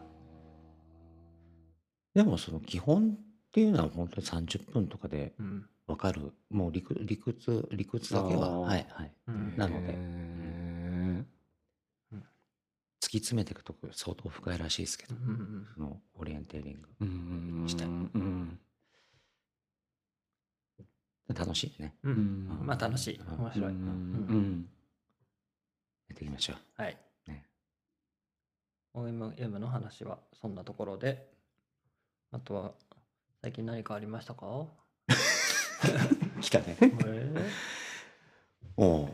B: でもその基本っていうのは本当に30分とかで
A: うん。
B: わかる。もう理屈、理屈、理屈だけは、はいはい。
A: うん
B: なので
C: へ
B: 突き詰めていくとこ相当深いらしいですけど、
A: うんうん
B: そのオリエンテーリング。
C: ーうん
B: したい
C: うん
B: 楽しいね。
A: うん
C: うん
A: まあ楽しい。面白い。
C: うん
A: うん
C: うん
B: やっていきましょう。
A: はい。
B: ね
A: OMM の話はそんなところで、あとは最近何かありましたか？
B: 来たね。
A: えー？
B: おお。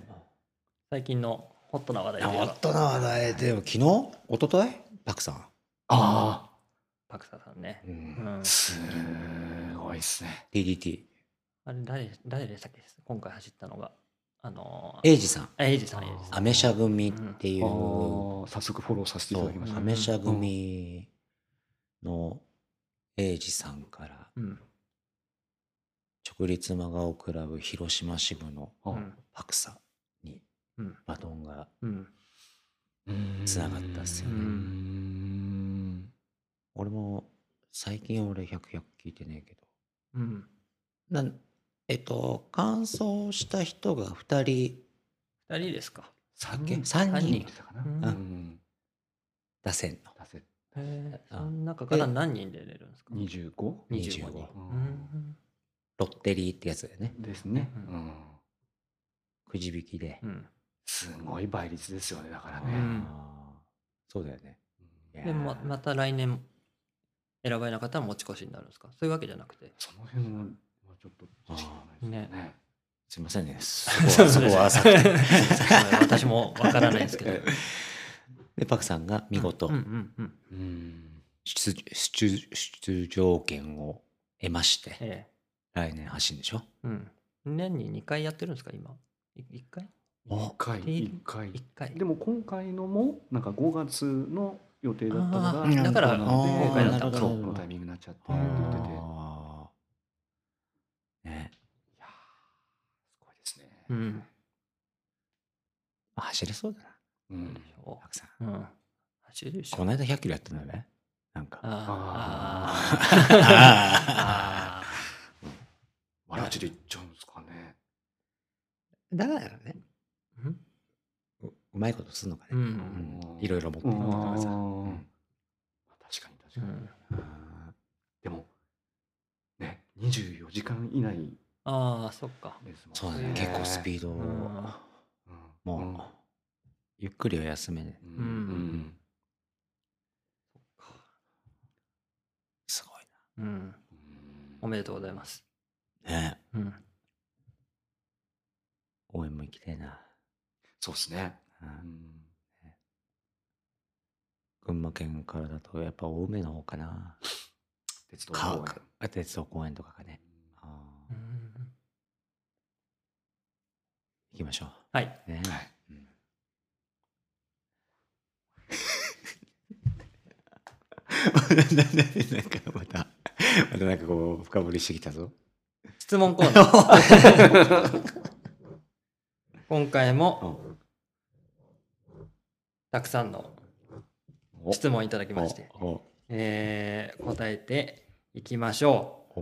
A: 最近のホットな話題といえば
B: ホットな話題でも昨日？一昨日？パクさん。
C: あ
A: パクサさんね。
B: う。
A: うん。
C: すごいっすね
B: DDT。
A: あれ誰、誰でしたっけ？今回走ったのが。あのー、
B: エイジさん。
A: あエイジさん、エイジさん。
B: アメ車組っていう、
C: あー早速フォローさせていただきました
B: アメ車組のエイジさんから、
A: うん。
B: 直立真顔クラブ広島支部の。パクサに
A: うん。
B: バトンが
A: うん。
B: 繋がったっすよ
C: う
B: ね
C: ん
B: 俺も最近俺100、100聞いてねえけど。
A: うん。
B: なんえっと、完走した人が2人
A: 二人ですか。
C: 三
B: だっけ
C: 人
B: ?3
A: 三
B: 人
A: 人
C: かな
A: うん
C: うん
B: 出せんの。
C: 出せ
A: へえ。
B: あ
A: その中から何人で出るんですか
C: ？25
A: 25
B: 25
A: 人。
C: う
A: うんん。
B: ロッテリーってやつだよね。
C: ですね
A: うん
C: うん
B: くじ引きで。
A: うん。
C: すごい倍率ですよねだから
A: う
C: ね
B: そうだよね。
A: でままた来年選ばれなかったら持ち越しになるんですか？そういうわけじゃなくて。
C: その辺はちょっと知らないですね
B: すいませんね。そ *laughs*
A: そ
B: こは、
A: うです
B: そこは浅くて。*laughs*
A: 私もわからないですけど。
B: で、パクさんが見事。
A: うんうんうん。
C: うん
B: 出出出場権を得まして、
A: ええ。
B: 来年走るんでしょ？
A: うん。年に2回やってるんですか今？い一回
C: ？1回
A: で
C: 1回。
A: 一回。
C: でも今回のもなんか5月の予定だったのが
A: だから今回だった
C: そうこのタイミングになっちゃってって言ってて。いやすごいですね。
A: うん。
B: まあ走れそうだな
C: うん。
A: そ
B: たくさん。
A: ううん。走るでしょ
B: この間100キロやったんだよね。なんか。
A: あ
B: あ
C: わらちでいっちゃうんですかね。
B: だからね。
A: ーうん。
B: ううまいことするのかね、
A: うん。
B: うん。いろいろ持ってる
C: うん。
B: からさ、
C: 確かに確かに、でもね24時間以内
A: ああそっか。
B: そうだね。結構スピードもう、
C: うん
B: ゆっくりは休めね
C: うん。
A: うん。
B: すごい
A: うん
C: うん。
A: おめでとうございます。
B: なね。
A: うん。
B: 応援も行きたいな、
C: そうですね、
B: う
C: うん。ん
B: 群馬県からだとやっぱ青梅の方かな。
C: 鉄道
B: か
C: 公園。
B: あ鉄道公園とかがね。行きましょ
A: はい。
B: うね、
C: はい
B: うんなんかまたまたなんかこう深掘りしてきたぞ
A: 質問コーナー。今回もたくさんの
B: お
A: 質問いただきまして、えー答えていきましょう。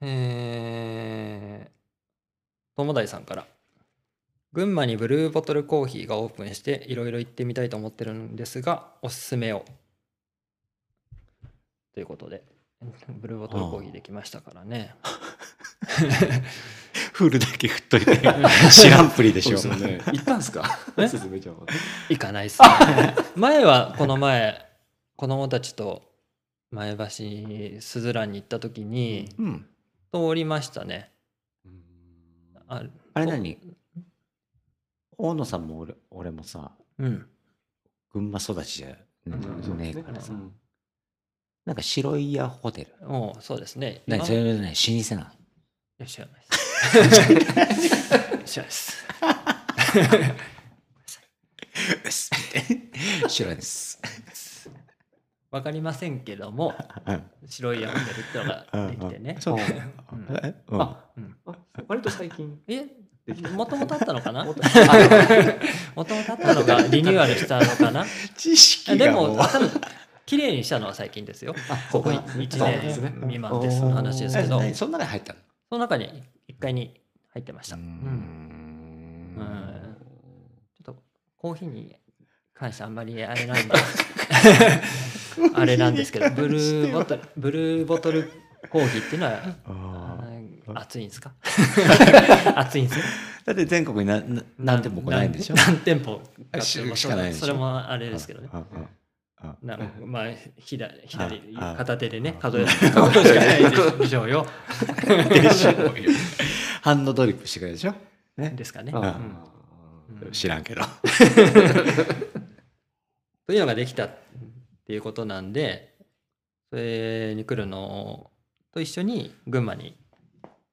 A: えー、友大さんから。群馬にブルーボトルコーヒーがオープンしていろいろ行ってみたいと思ってるんですがおすすめをということでブルーボトルコーヒーできましたからね。
B: ー *laughs* フルだけ振っといて *laughs* 知らんぷりでしょ
C: 行ったんすか？
A: え？
C: 進めち
A: 行かないっす、ね、*laughs* 前はこの前子供たちと前橋すずらんに行った時に
B: うん。
A: 通りましたね。あ
B: あれ何？大野さんも俺俺もさ
A: うん。
B: 群馬育ちじゃねえからさ。
C: うん
B: なんか白い屋ホテル。
A: おうそうですね。
B: 何それね老舗なの。
A: いや知らないです。知らないです。*laughs* *laughs*
B: 知らないです。
A: わかりませんけども
B: うん *laughs*
A: 白いヤホテルってのができてね。
B: そう
C: あ
A: うん。
C: あ割と最近。
A: えもともとあったのかな？もと
C: もっと
A: あったのがリニューアルしたのかな？
B: 知識
A: あで
B: がも
A: 綺麗にしたのは最近ですよ。ここ1
C: そう
A: 年未満ですの話ですけど。
B: その中に入ったの？
A: その中に1階に入ってました。
B: う
A: うん。んうん。ちょっとコーヒーに関してあんまりあれなんで。*laughs* あれなんですけどブルーボトルブルーボトルコーヒーっていうのは熱いんですか？熱いんで *laughs* すか？
B: だって全国になな何店舗もないんでしょ？
A: 何店舗か
B: し
A: って
B: しかないでしょ？
A: それもあれですけどねなまあ左左片手でね
B: あ。
A: 数えることしかないでしょ。*laughs* うよ。
B: でしょうよ。ハンドドリップしてくれるでしょ。ね。
A: ですかね。
C: あ
A: うん。うん。
B: 知らんけど。*laughs*
A: というのができたっていうことなんでそれに来るのと一緒に群馬に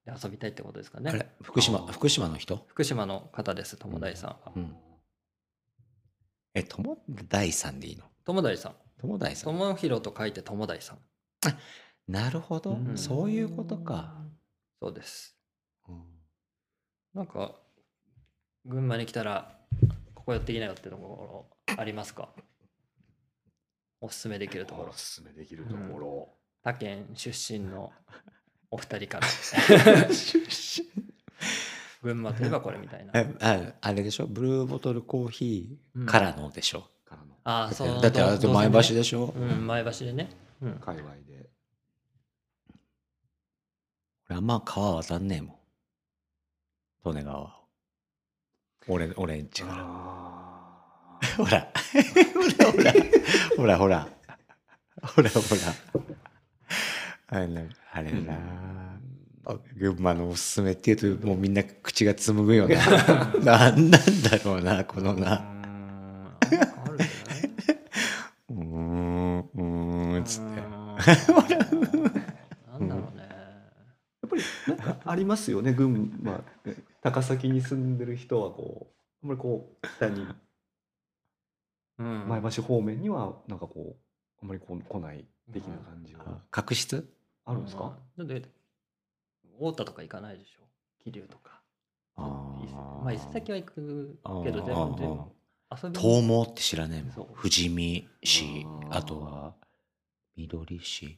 A: 遊びたいってことですか
B: あ
A: ね
B: れ福島福島の人？
A: 福島の方です友大さんは。
B: うん。え友大さんでいいの？
A: 友大さん。
B: 友大さん。
A: 友弘と書いて友大さん。
B: なるほど、
C: うん。
B: そういうことか、
A: そうです。
B: うん。
A: なんか群馬に来たらここ寄ってきなよってところありますか？おすすめできるところ。
C: おすすめできるところ、
A: 他県出身のお二人から。*laughs* 群馬といえばこれみたいな。
B: えああれでしょ？ブルーボトルコーヒーからのでしょ、
C: からの
A: ああそう
B: だってあれ前橋
A: で
B: でしょ、
A: うん前橋でね。うん。
C: 界隈で。
B: 俺あんま川渡んねえもん。利根川を。俺俺んちから。
C: あ *laughs* *laughs*
B: ほら。ほらほら。ほらほら。ほらほら。あれなあれな、あ群馬のおすすめっていうともうみんな口が紡ぐよな。*laughs* なんなんだろうなこのな。
A: ん。あるんじ
B: うーんうーん
A: ゃ
B: つって
A: なんだろうね。
C: やっぱりなんかありますよね群馬高崎に住んでる人はこあんまりこう北に
A: うん。
C: 前橋方面にはなんかこうあんまりこう来ない的な感じは。
B: あ角質
C: あるんですか、
A: だって太田とか行かないでしょ？桐生とか。
B: あ
A: 伊勢まあ伊勢崎は行く
B: あー。
A: けど全
B: あー。
A: 然遊び
B: 東毛って知らねえ
A: そう。
B: もん富士見市。
C: あー。
B: あとは緑市。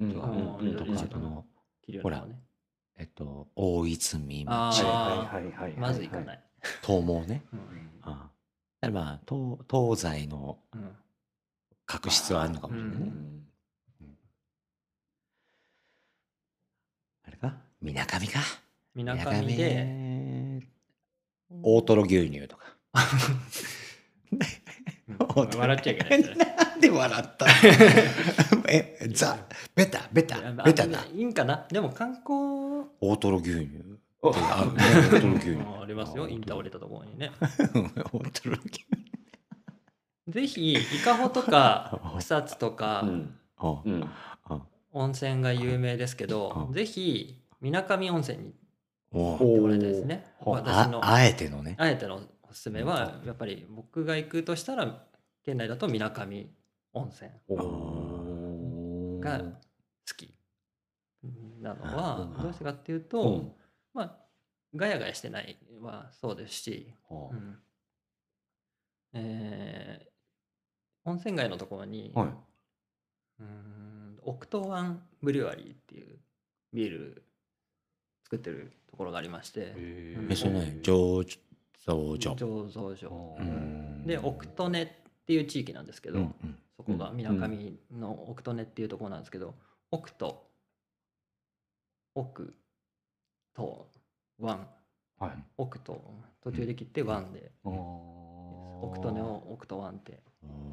C: うん。
B: とか
A: うん
B: とか
A: 緑市
B: あとの
A: 桐生の方ね。
B: えっと大泉
A: あ
B: 町
A: ー。
C: はいはいはいはい
A: まず行かない。
B: 東毛ね。
A: うん。
B: ああだからまあ東東西の
A: うん。
B: 角質はあるのかもしれないね、
C: うん。
B: あれか？みなかみか。
A: みなかみで。
B: 大トロ牛乳とか。
A: う *laughs* ん *laughs* 笑っちゃいけないですね。*laughs*
B: なんで笑った *laughs* えザベタベタベタな。
A: いいんかな？でも観光？
B: 大トロ牛乳。
C: あ
B: 大トロ牛乳。
A: もありますよ。インター降りたところにね。
B: 大トロ牛乳。
A: ぜひ伊香保とか草津とか
C: うん。
B: あ
C: うん。
B: あ
A: 温泉が有名ですけど
B: うん。
A: ぜひみなかみ温泉に
B: お
A: 行ってもらいたいですね。私の
B: ああえてのね。
A: あえてのおすすめはやっぱり僕が行くとしたら県内だとみなかみ温泉が好きなの
B: う
A: は
B: ん
A: どうしてかっていう
C: う
A: と
C: ん。
A: まあガヤガヤしてないはそうですし、
C: は
A: うん。えー温泉街のところに、
C: あはい。
A: うーんオクトワンブリュワリーっていうビール作ってるところがありまして。
C: え
A: うん。
B: えそれね醸造所
A: 醸造所
B: うん。
A: で奥利根っていう地域なんですけど、
B: うんうん。
A: そこが
C: うん
A: みなかみの奥利根っていうところなんですけど奥と奥と湾
C: はい。
A: 奥と途中で切って湾で。
C: あー。
A: 奥利根を奥と湾って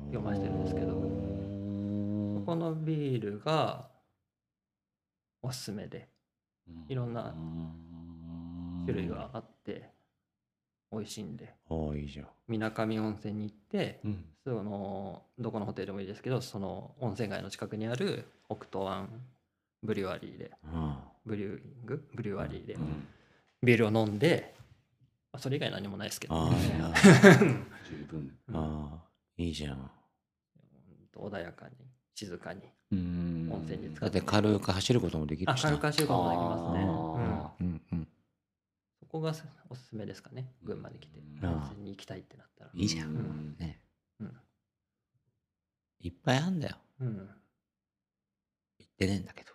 A: 読ませてるんですけどそこのビールがおすすめで。いろんな種類があって美味しいんで。
B: ああいいじゃん。
A: みなかみ温泉に行って
C: うん。
A: そのどこのホテルでもいいですけどその温泉街の近くにある奥と湾ブリュワリーで。
B: あ
A: ブリューイング？ブリュワリーで。
C: うん。
A: ビールを飲んで、まあ、それ以外何もないですけど、
B: あ
A: ね、
C: 十分。
A: うん。
B: ああいいじゃん。
A: 穏やかに静かに
C: うん。
A: 温泉に使
B: だって軽く走ることもできるし
A: 軽く走ることもできますね、うん。
C: あ
B: うんうん。
A: そこがおすすめですかね。群馬に来て。
C: うん
A: 温泉に行きたいってなったら。
B: いいじゃん。
C: うん。
B: ね。
A: うん。
B: いっぱいあんだよ。
A: うん。
B: 言ってねえんだけど。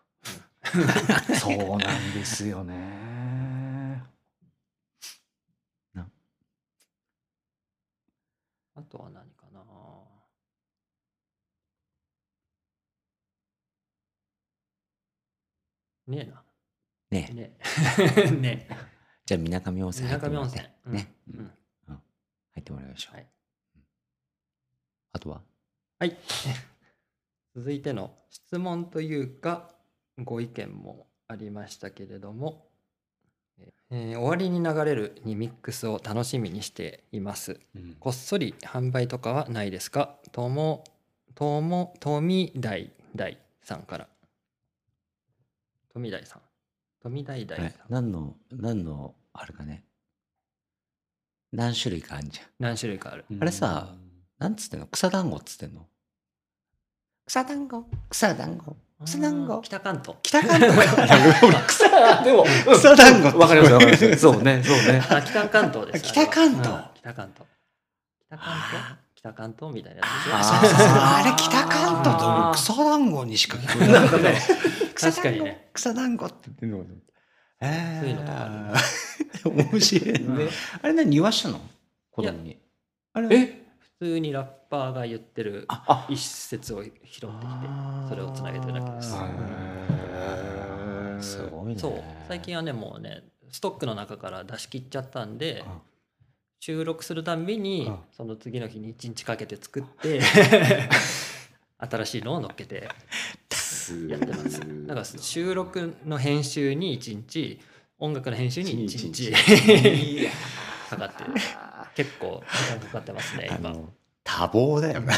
B: *laughs*
C: そうなんですよね。
A: あとは何かな。ねえな。
B: ねえ。
A: ねえ。*laughs* ねえ
B: じゃあみなかみ温泉入ってもらって
A: 泉。
B: ね。
A: うん。
B: 入ってもらいましょう。
A: はい。
B: あとは？
A: はい。*laughs* 続いての質問というか、ご意見もありましたけれども、えー終わりに流れるリミックスを楽しみにしています。
C: うん。
A: こっそり販売とかはないですか？とも、とも、富大大さんから。富大さん。富大大
B: え
A: さん。
B: 何の何のあれかね。何種類かあんじゃん。
A: 何種類かある。
B: あれさなんつってんの？草団子っつってんの？草団子。草団子。草団子。
A: 北関東。
B: 北関東。*laughs*
C: 草でも *laughs*
B: 草団子。
C: わかりますわかります。そうねそうね。
A: あ、北関東です。
B: 北関東。
A: 北関東。北関東？
B: あ
A: 北関東みたいなやつでしょ？
B: あそうそうそうあれ北関東と草団子にしか聞こえない。
C: ね
A: 確かにね。
B: 草団子って言ってんのか
A: そういうのとかあ
B: え面白いね、
A: うん
B: あれ何言わしたの？子供に。あれ
C: え？
A: 普通にラッパーが言ってる
C: あ
A: 一節を拾ってきてそれをつなげてるだけです。
B: すごいね。
A: そう。最近はねもうねストックの中から出し切っちゃったんで
B: あ。
A: 収録するたんびに
B: あ。
A: その次の日に1日かけて作って *laughs* 新しいのを乗っけて *laughs* やってます。だから収録の編集に1日音楽の編集に1日 *laughs* かかってる結構時間かかってますね今。
B: 多忙だよね。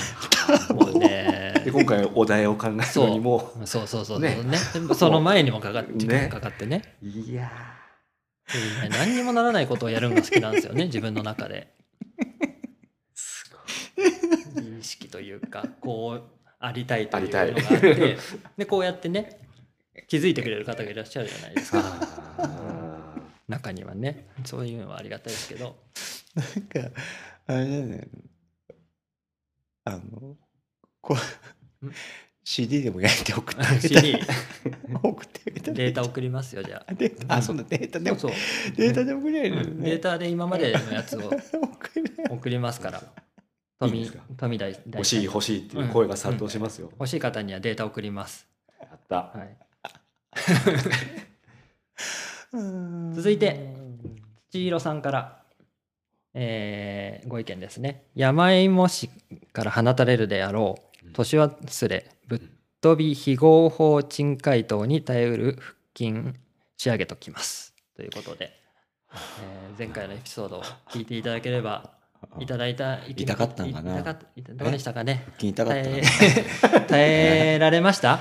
A: もうね。*laughs*
C: で今回お題を考えるのにも。
A: そうそうそうそう。
C: ね。
A: ね。その前にもかかって時間
C: ね
A: かかってね。
C: いや
A: ね何にもならないことをやるのが好きなんですよね自分の中で。*laughs* 美意識というかこうありたいというのがあっ
C: ありた
A: てでこうやってね気づいてくれる方がいらっしゃるじゃないですか。
C: あ
A: 中にはねそういうのはありがたいですけど。
B: なんか、あれだよね。あの、こう、CD でも焼いて送ってあげた送ってあげたら
A: データ送りますよじゃあ。
B: データ？あ、そうだ、データでも、
A: そう
B: データで送りゃいいの
A: うん。データで今までのやつを *laughs*
B: 送り
A: ますから
C: いい
A: 富
C: んですか？
A: 富大大
C: 欲しい欲しいっていう声が殺到しますよ。
A: 欲しい方にはデータ送ります、
C: やった。
A: はい、
B: う *laughs* ん
A: 続いて千尋さんから、えーご意見ですね。山芋市から放たれるであろう年忘れぶっ飛び非合法賃回答に耐えうる腹筋仕上げときます。ということで、えー前回のエピソードを聞いていただければいただいた
B: 痛かったんかな？い
A: たかった。いたどうでしたかね？
B: 聞きたかった
A: 耐
B: な？
A: え *laughs* 耐えられました？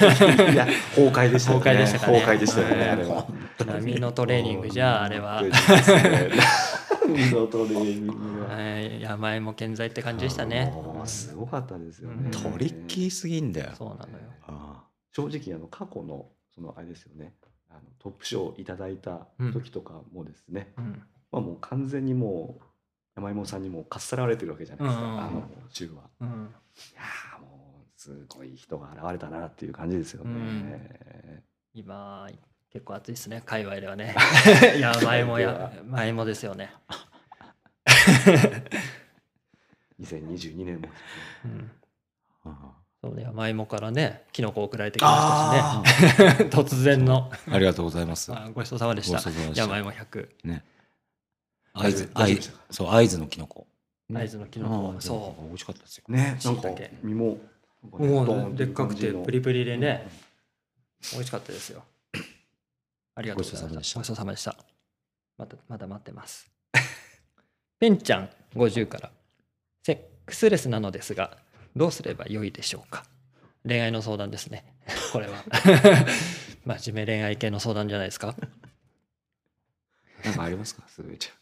C: いや、崩壊でしたね。
A: 崩壊でしたかね？
C: 崩壊でしたよね、
A: はい
C: あれは。
A: 波のトレーニングじゃあれは。*laughs*
C: 波のトレーニングは。*laughs*
A: はい山芋健在って感じでしたね。
C: すごかったですよね。
A: うん。
B: トリッキーすぎんだよ。
A: そうなのよ。
B: あ
C: 正直あの過去のそのあれですよね。あのトップ賞いただいた時とかもですね、
A: うん。
C: まあもう完全にもう山芋さんにもうかっさらわれてるわけじゃないですか。
A: うんうんうん。
C: あの週は。
A: うん。
C: いやーもうすごい人が現れたなっていう感じですよね。
A: うん。今結構暑いですね。界隈ではね。*laughs* 山芋や山芋ですよね、
C: 2022年も。
A: うん、
B: あ
A: そうね山芋からねキノコ送られてきま
B: あ
A: したしね。*laughs* 突然の。
B: ありがとうございます。*laughs*
A: あごちそうさまでした。
B: ごちそうさまでした。
A: 山芋100
B: ね。
C: 大丈夫
B: 合図、合図
C: 大丈夫でした。か、
B: そう、合図のキノコ。
A: 会津のキノコ。
B: うん。
A: そう。
B: 美味しかったですよ。
C: ね、なんか
A: 椎茸。
C: 身も
A: もうでっかくてプリプリでね
C: うん。
A: 美味しかったですよ。ありがとうございました。ごちそうさまでした。また。まだ待ってます。*laughs* ペンちゃん50から。セックスレスなのですがどうすればよいでしょうか。恋愛の相談ですね。*laughs* これは。*laughs* 真面目恋愛系の相談じゃないですか。
C: なんかありますか、すぐちゃん。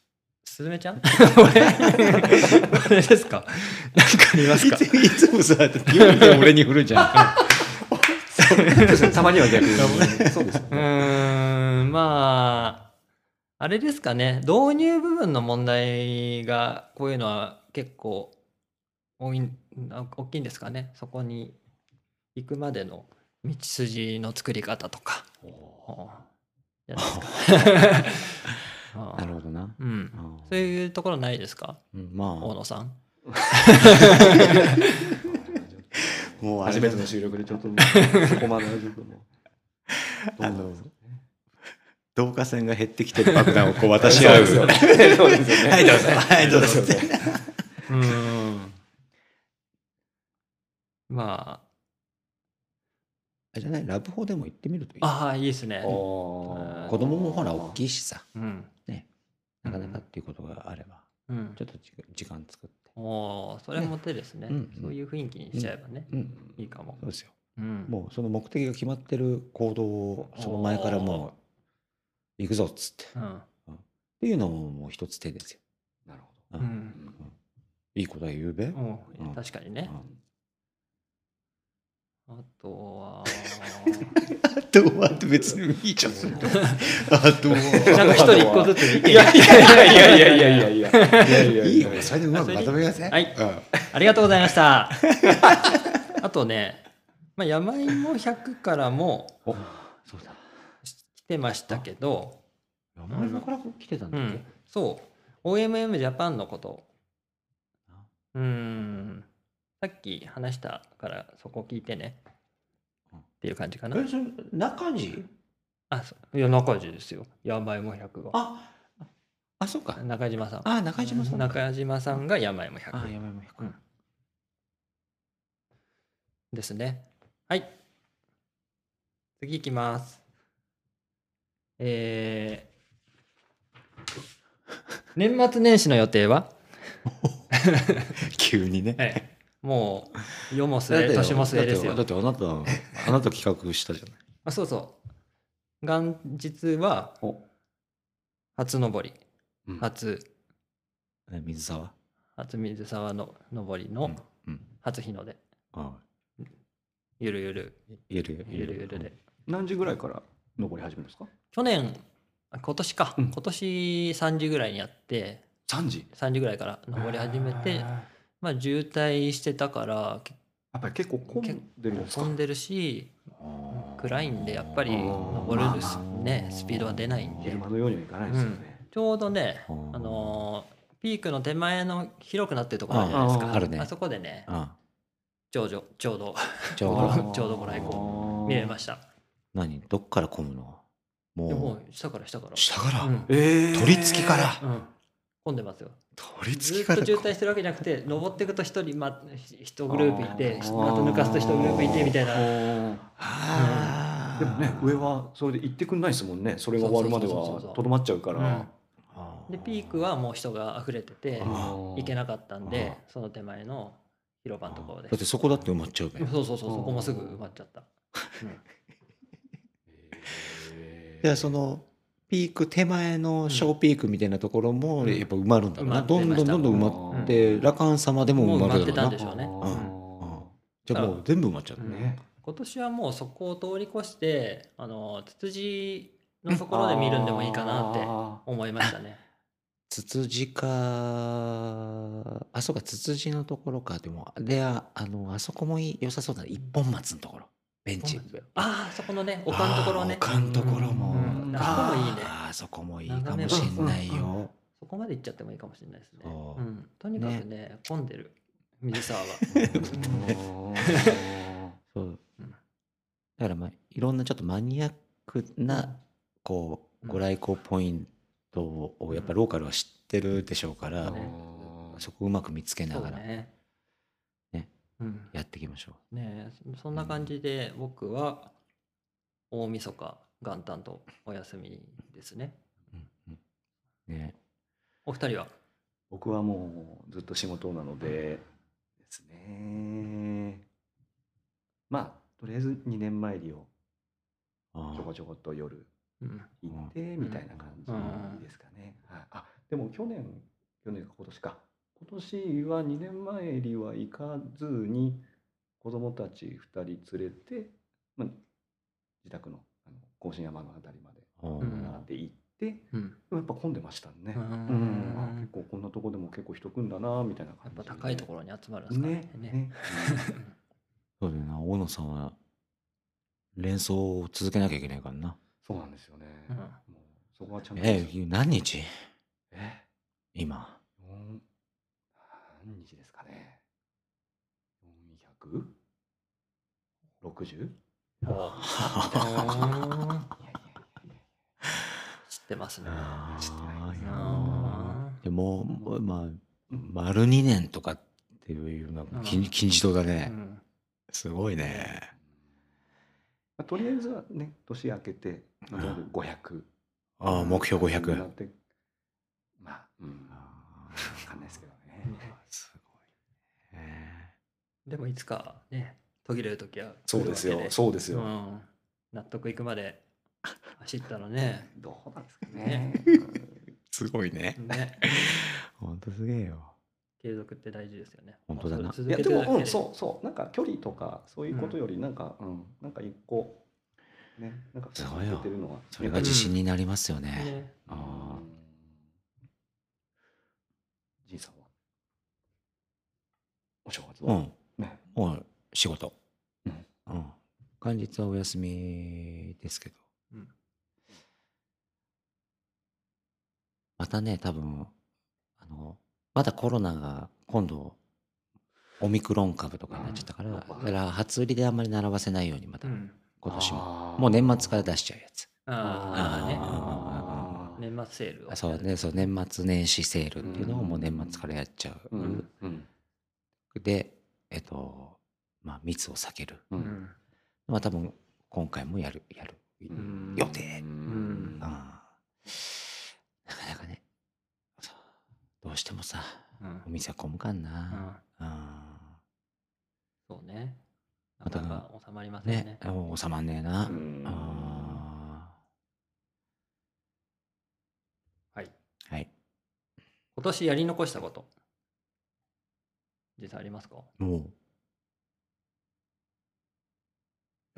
A: すずめちゃん？俺？俺ですか？なんかありますか？
B: いついつもさ、俺に振るじゃん。
C: たまには逆に。そうですね。
A: ーんまああれですかね導入部分の問題がこういうのは結構多い大きいんですかねそこに行くまでの道筋の作り方とか。うんじゃないですか？ああ
B: なるほどな。
A: うん
B: あ
A: そういうところないですか？
B: うんまあ、
A: 大野さん。*laughs*
B: もう
C: 初めての収録でちょっとそこまではちょっともう。
B: あの、導火線が減ってきてる爆弾をこう渡し合う。
C: そうですよね。*laughs*
B: はいどうぞはいどうぞ
C: そ *laughs* う
A: ん。ま
B: あれじゃない？ラブホでも行ってみるといい？
A: あ、ああ、いいですね。
C: 子
B: 子供もほら大きいしさ、
A: うん。
B: なかなかっていうことがあれば、
A: うん
B: ちょ。っと時時間作って。
A: おお、それも手ですね。
B: うん
A: そういう雰囲気にしちゃえばね。
B: うん、
A: いいかも
B: そ。うですよ。
A: うん。
B: もうその目的が決まってる行動をその前からもう行くぞっつって。っ
A: うん。
B: ていうのももう一つ手ですよ。
C: なるほ
B: う
A: うんん。
B: いいことは言うべ。
A: 確かにね。
B: うん
A: あとは、
B: あとは別にいいじゃん。あと
A: なんか一人一個ずつ意見
C: いやいやいやいやいやいや。いやいやいやい
B: よ、それでうまくまとめません。
A: はい。
B: うん。
A: ありがとうございました。*laughs* あとね、まあ、山芋100からも
B: おそうだ。
A: 来てましたけど、
B: 山芋から来てたんだっけ？
A: うん、そう、OMM ジャパンのこと、うん、さっき話したからそこ聞いてねっていう感じかな。
B: え、それ中地？
A: あ、そういや、中地ですよ。山芋100が。
B: あ、あ、そうか。
A: 中島さん。
B: あ、中島さんか。
A: 中島さんが山芋
B: あ、
A: 100
B: 山芋100。
A: ですね。はい。次いきます。えー年末年始の予定は、*laughs*
B: 急にね。
A: はい、もう世も
B: だって
A: 末年も末ですよ。
B: だってだってあなた、あなた企画したじゃない。
A: あそうそう。元日は
C: お。
A: 初登り。
C: うん。
A: 初。
B: え水沢？
A: 初水沢の登りの
B: うんうん。
A: 初日の出。
B: あ
A: ゆるゆる。
B: ゆる
A: ゆる。ゆるで。
C: 何時ぐらいから登り始めるんですか？
A: 去年あ今年か、
C: うん。
A: 今年3時ぐらいにやって
C: 3時
A: ？3時ぐらいから登り始めて
C: や
A: まあ渋滞してたから結
C: っぱり結構混んでるんですか？
A: 構混んでるし暗いんでやっぱり登るすね。スピードは出ないんで。
C: 昼間のようにはいかないですよね、
A: ちょうどね
B: あ
A: のーピークの手前の広くなってるところあるじゃないですか。
C: あ
B: ね。
A: あそこでね
B: あ
A: ちょうどちょうど
B: ちょうど。
A: ちょうど *laughs* ご来光。見れました。
B: 何？どっから混むの？
A: でも
B: も
A: う下から下から。
B: う下から、
A: うん。
C: えー
B: 取り付きから？
A: うん。混んでますよ
B: 取り
A: ずっ
B: 付きか。ら
A: と渋滞してるわけじゃなくて登っていくと一人まひ一グループいてまた抜かすと一グループいてみたいな。
C: でもね上はそれで行ってくんないですもんね。それが終わるまではとどまっちゃうから、
A: でピークはもう人が溢れてて行けなかったんでその手前の広場のところで
B: だってそこだって埋まっちゃうべ。
A: そうそうそうそこもすぐ埋まっちゃった、*laughs* うん。
C: へー。
B: じゃあそのピーク手前の小ピークみたいなところも
A: うん。
B: やっぱ埋まるんだろうな、
A: 埋まってました。
B: どんどんどんどん埋まって、ラカン様でも埋まるだろうな
A: もううね
B: うん。じゃあもう全部埋まっちゃう、
A: うん。
C: ね
A: 今年はもうそこを通り越してあのツツジのところで見るんでもいいかなって
C: あ
A: 思いましたね。*laughs*
B: ツツジかあそうかツツジのところか。でもでああのあそこも良さそうだね。一本松のところベンチ。
A: ああそこのね丘のところね。
B: 丘のところも、
A: うん。
B: あ
A: あそこもいいね。
B: あーそこもいいかもしんない
C: うんうん
B: よ
A: そこまで行っちゃってもいいかもしれないですね。
B: そ、う。
A: うん、とにかくね混んでる。水沢は。
C: ー *laughs*
B: そう。
A: うん。
B: だからまあいろんなちょっとマニアックなこう
A: うん
B: ご来光ポイントをやっぱローカルは知ってるでしょうから、
A: ね
B: そこをうまく見つけながら。
A: ね
B: やっていきましょ
A: ねえそそんな感じで僕は大晦日元旦とお休みですね。
B: う。うんうん。ね
A: お二人は？
C: 僕はもうずっと仕事なのでですね。まあとりあえず2年参りをちょこちょこっと夜
A: うん。
C: 行ってみたいな感じですかね。はい、あでも去年去年か今年か今年は2年前りは行かずに子供たち2人連れて、まあ、自宅のあの甲信山のあたりまで行って、
A: うん。
C: やっぱ混んでましたね。
A: う
C: うん。結構こんなとこでも結構人来んだなみたいな
A: やっぱ
C: 感じで
A: 高いところに集まるんですか？
C: ね
A: ね。
C: ね。*laughs*
B: そうだよな。大野さんは連想を続けなきゃいけないからな。
C: そうなんですよね。
A: うん。
C: もうそこはちゃんと。
B: え何日？
C: え？
B: 今。
C: 四何日ですかね？460?
A: おー知ってますね
B: あ
C: 知ってない
B: ー
A: あ
B: でもまあ丸2年とかっていうのが金金字塔だ
A: ー
B: ね
A: うん
B: すごいね
C: まあとりあえずはね、年明けて、まあとりあえず500。
B: ああ目標
C: な
B: 500
C: ってまあ、うん、わかんないですけどね。
B: すごいね
A: でもいつかね途切れる時は
C: そうですよ、そうですよ。
A: うん、納得いくまで走ったらね。*laughs*
C: どうなんですかね。*laughs*
B: すごいね。
A: ね。
B: ほんとすげえよ。
A: 継続って大事ですよね。
B: 本当だな。
C: いやで。も、うん、そうそう、なんか距離とか、そういうことより、なんか、うん、なんか一個。ね、なんか
B: すごいよ。
C: 続けてるのは。
B: それが自信になりますよね。
A: ね
B: あ
C: じいさんは？お正月は？
B: うん。
C: ね。
B: もう仕事。
C: うん。
B: うん。元日はお休みですけど。
A: うん。
B: またね多分あのまだコロナが今度オミクロン株とかになっちゃったから、
C: うん。
B: だから初売りであんまり並ばせないようにまた
A: うん。
B: 今年も、もう年末から出しちゃうやつ。
A: ああね年末セールを。
B: そうねそう年末年始セールっていうのをもう年末からやっちゃう、
C: うん。うん。
B: でえっとまあ密を避ける。
C: う。
A: うん。ん
B: まあ多分今回もやるやる、
C: うん
B: 予定。
C: うん。
B: なかなかねどうしてもさ
A: うん。
B: お店は混むかん
A: うん。そうね。な
B: また
A: 収まりません
B: ーね。
A: ね
B: もう収まんねえな、
C: うん。
B: あ
A: はい。
B: ーはい。
A: 今年やり残したこと実際ありますか？
B: もう、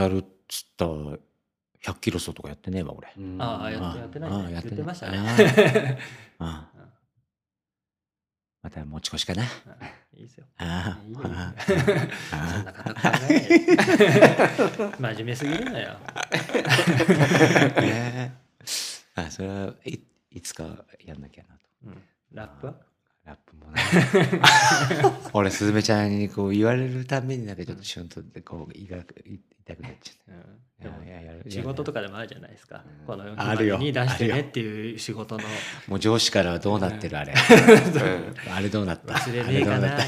B: やるっつったら、100キロ走とかやってねえわ、俺。
C: うん。
A: ああ、や
B: あ
A: ってやってないね。
B: あやってない
A: 言ってました
B: あ
A: ね。
B: あ *laughs*
A: うん。
B: また持ち越しかな。
A: いいですよ。
B: ああ *laughs*
A: そんな *laughs* 真面目すぎるのよ。
B: あそれはいいつかやんなきゃなと。
A: うん。ラップは？
B: ラップもな。*laughs* 俺、すずめちゃんにこう言われるたびになんかちょっとシュンとってこう痛く痛くなっちゃ
A: うん
B: う。
A: でも
B: いやいややる
A: 仕事とかでもあるじゃないですか。
C: うん
A: この
B: あるよ
A: に出してねっていう仕事の
B: もう上司からはどうなってるあれ。あれどうなった？
A: 忘れねえかな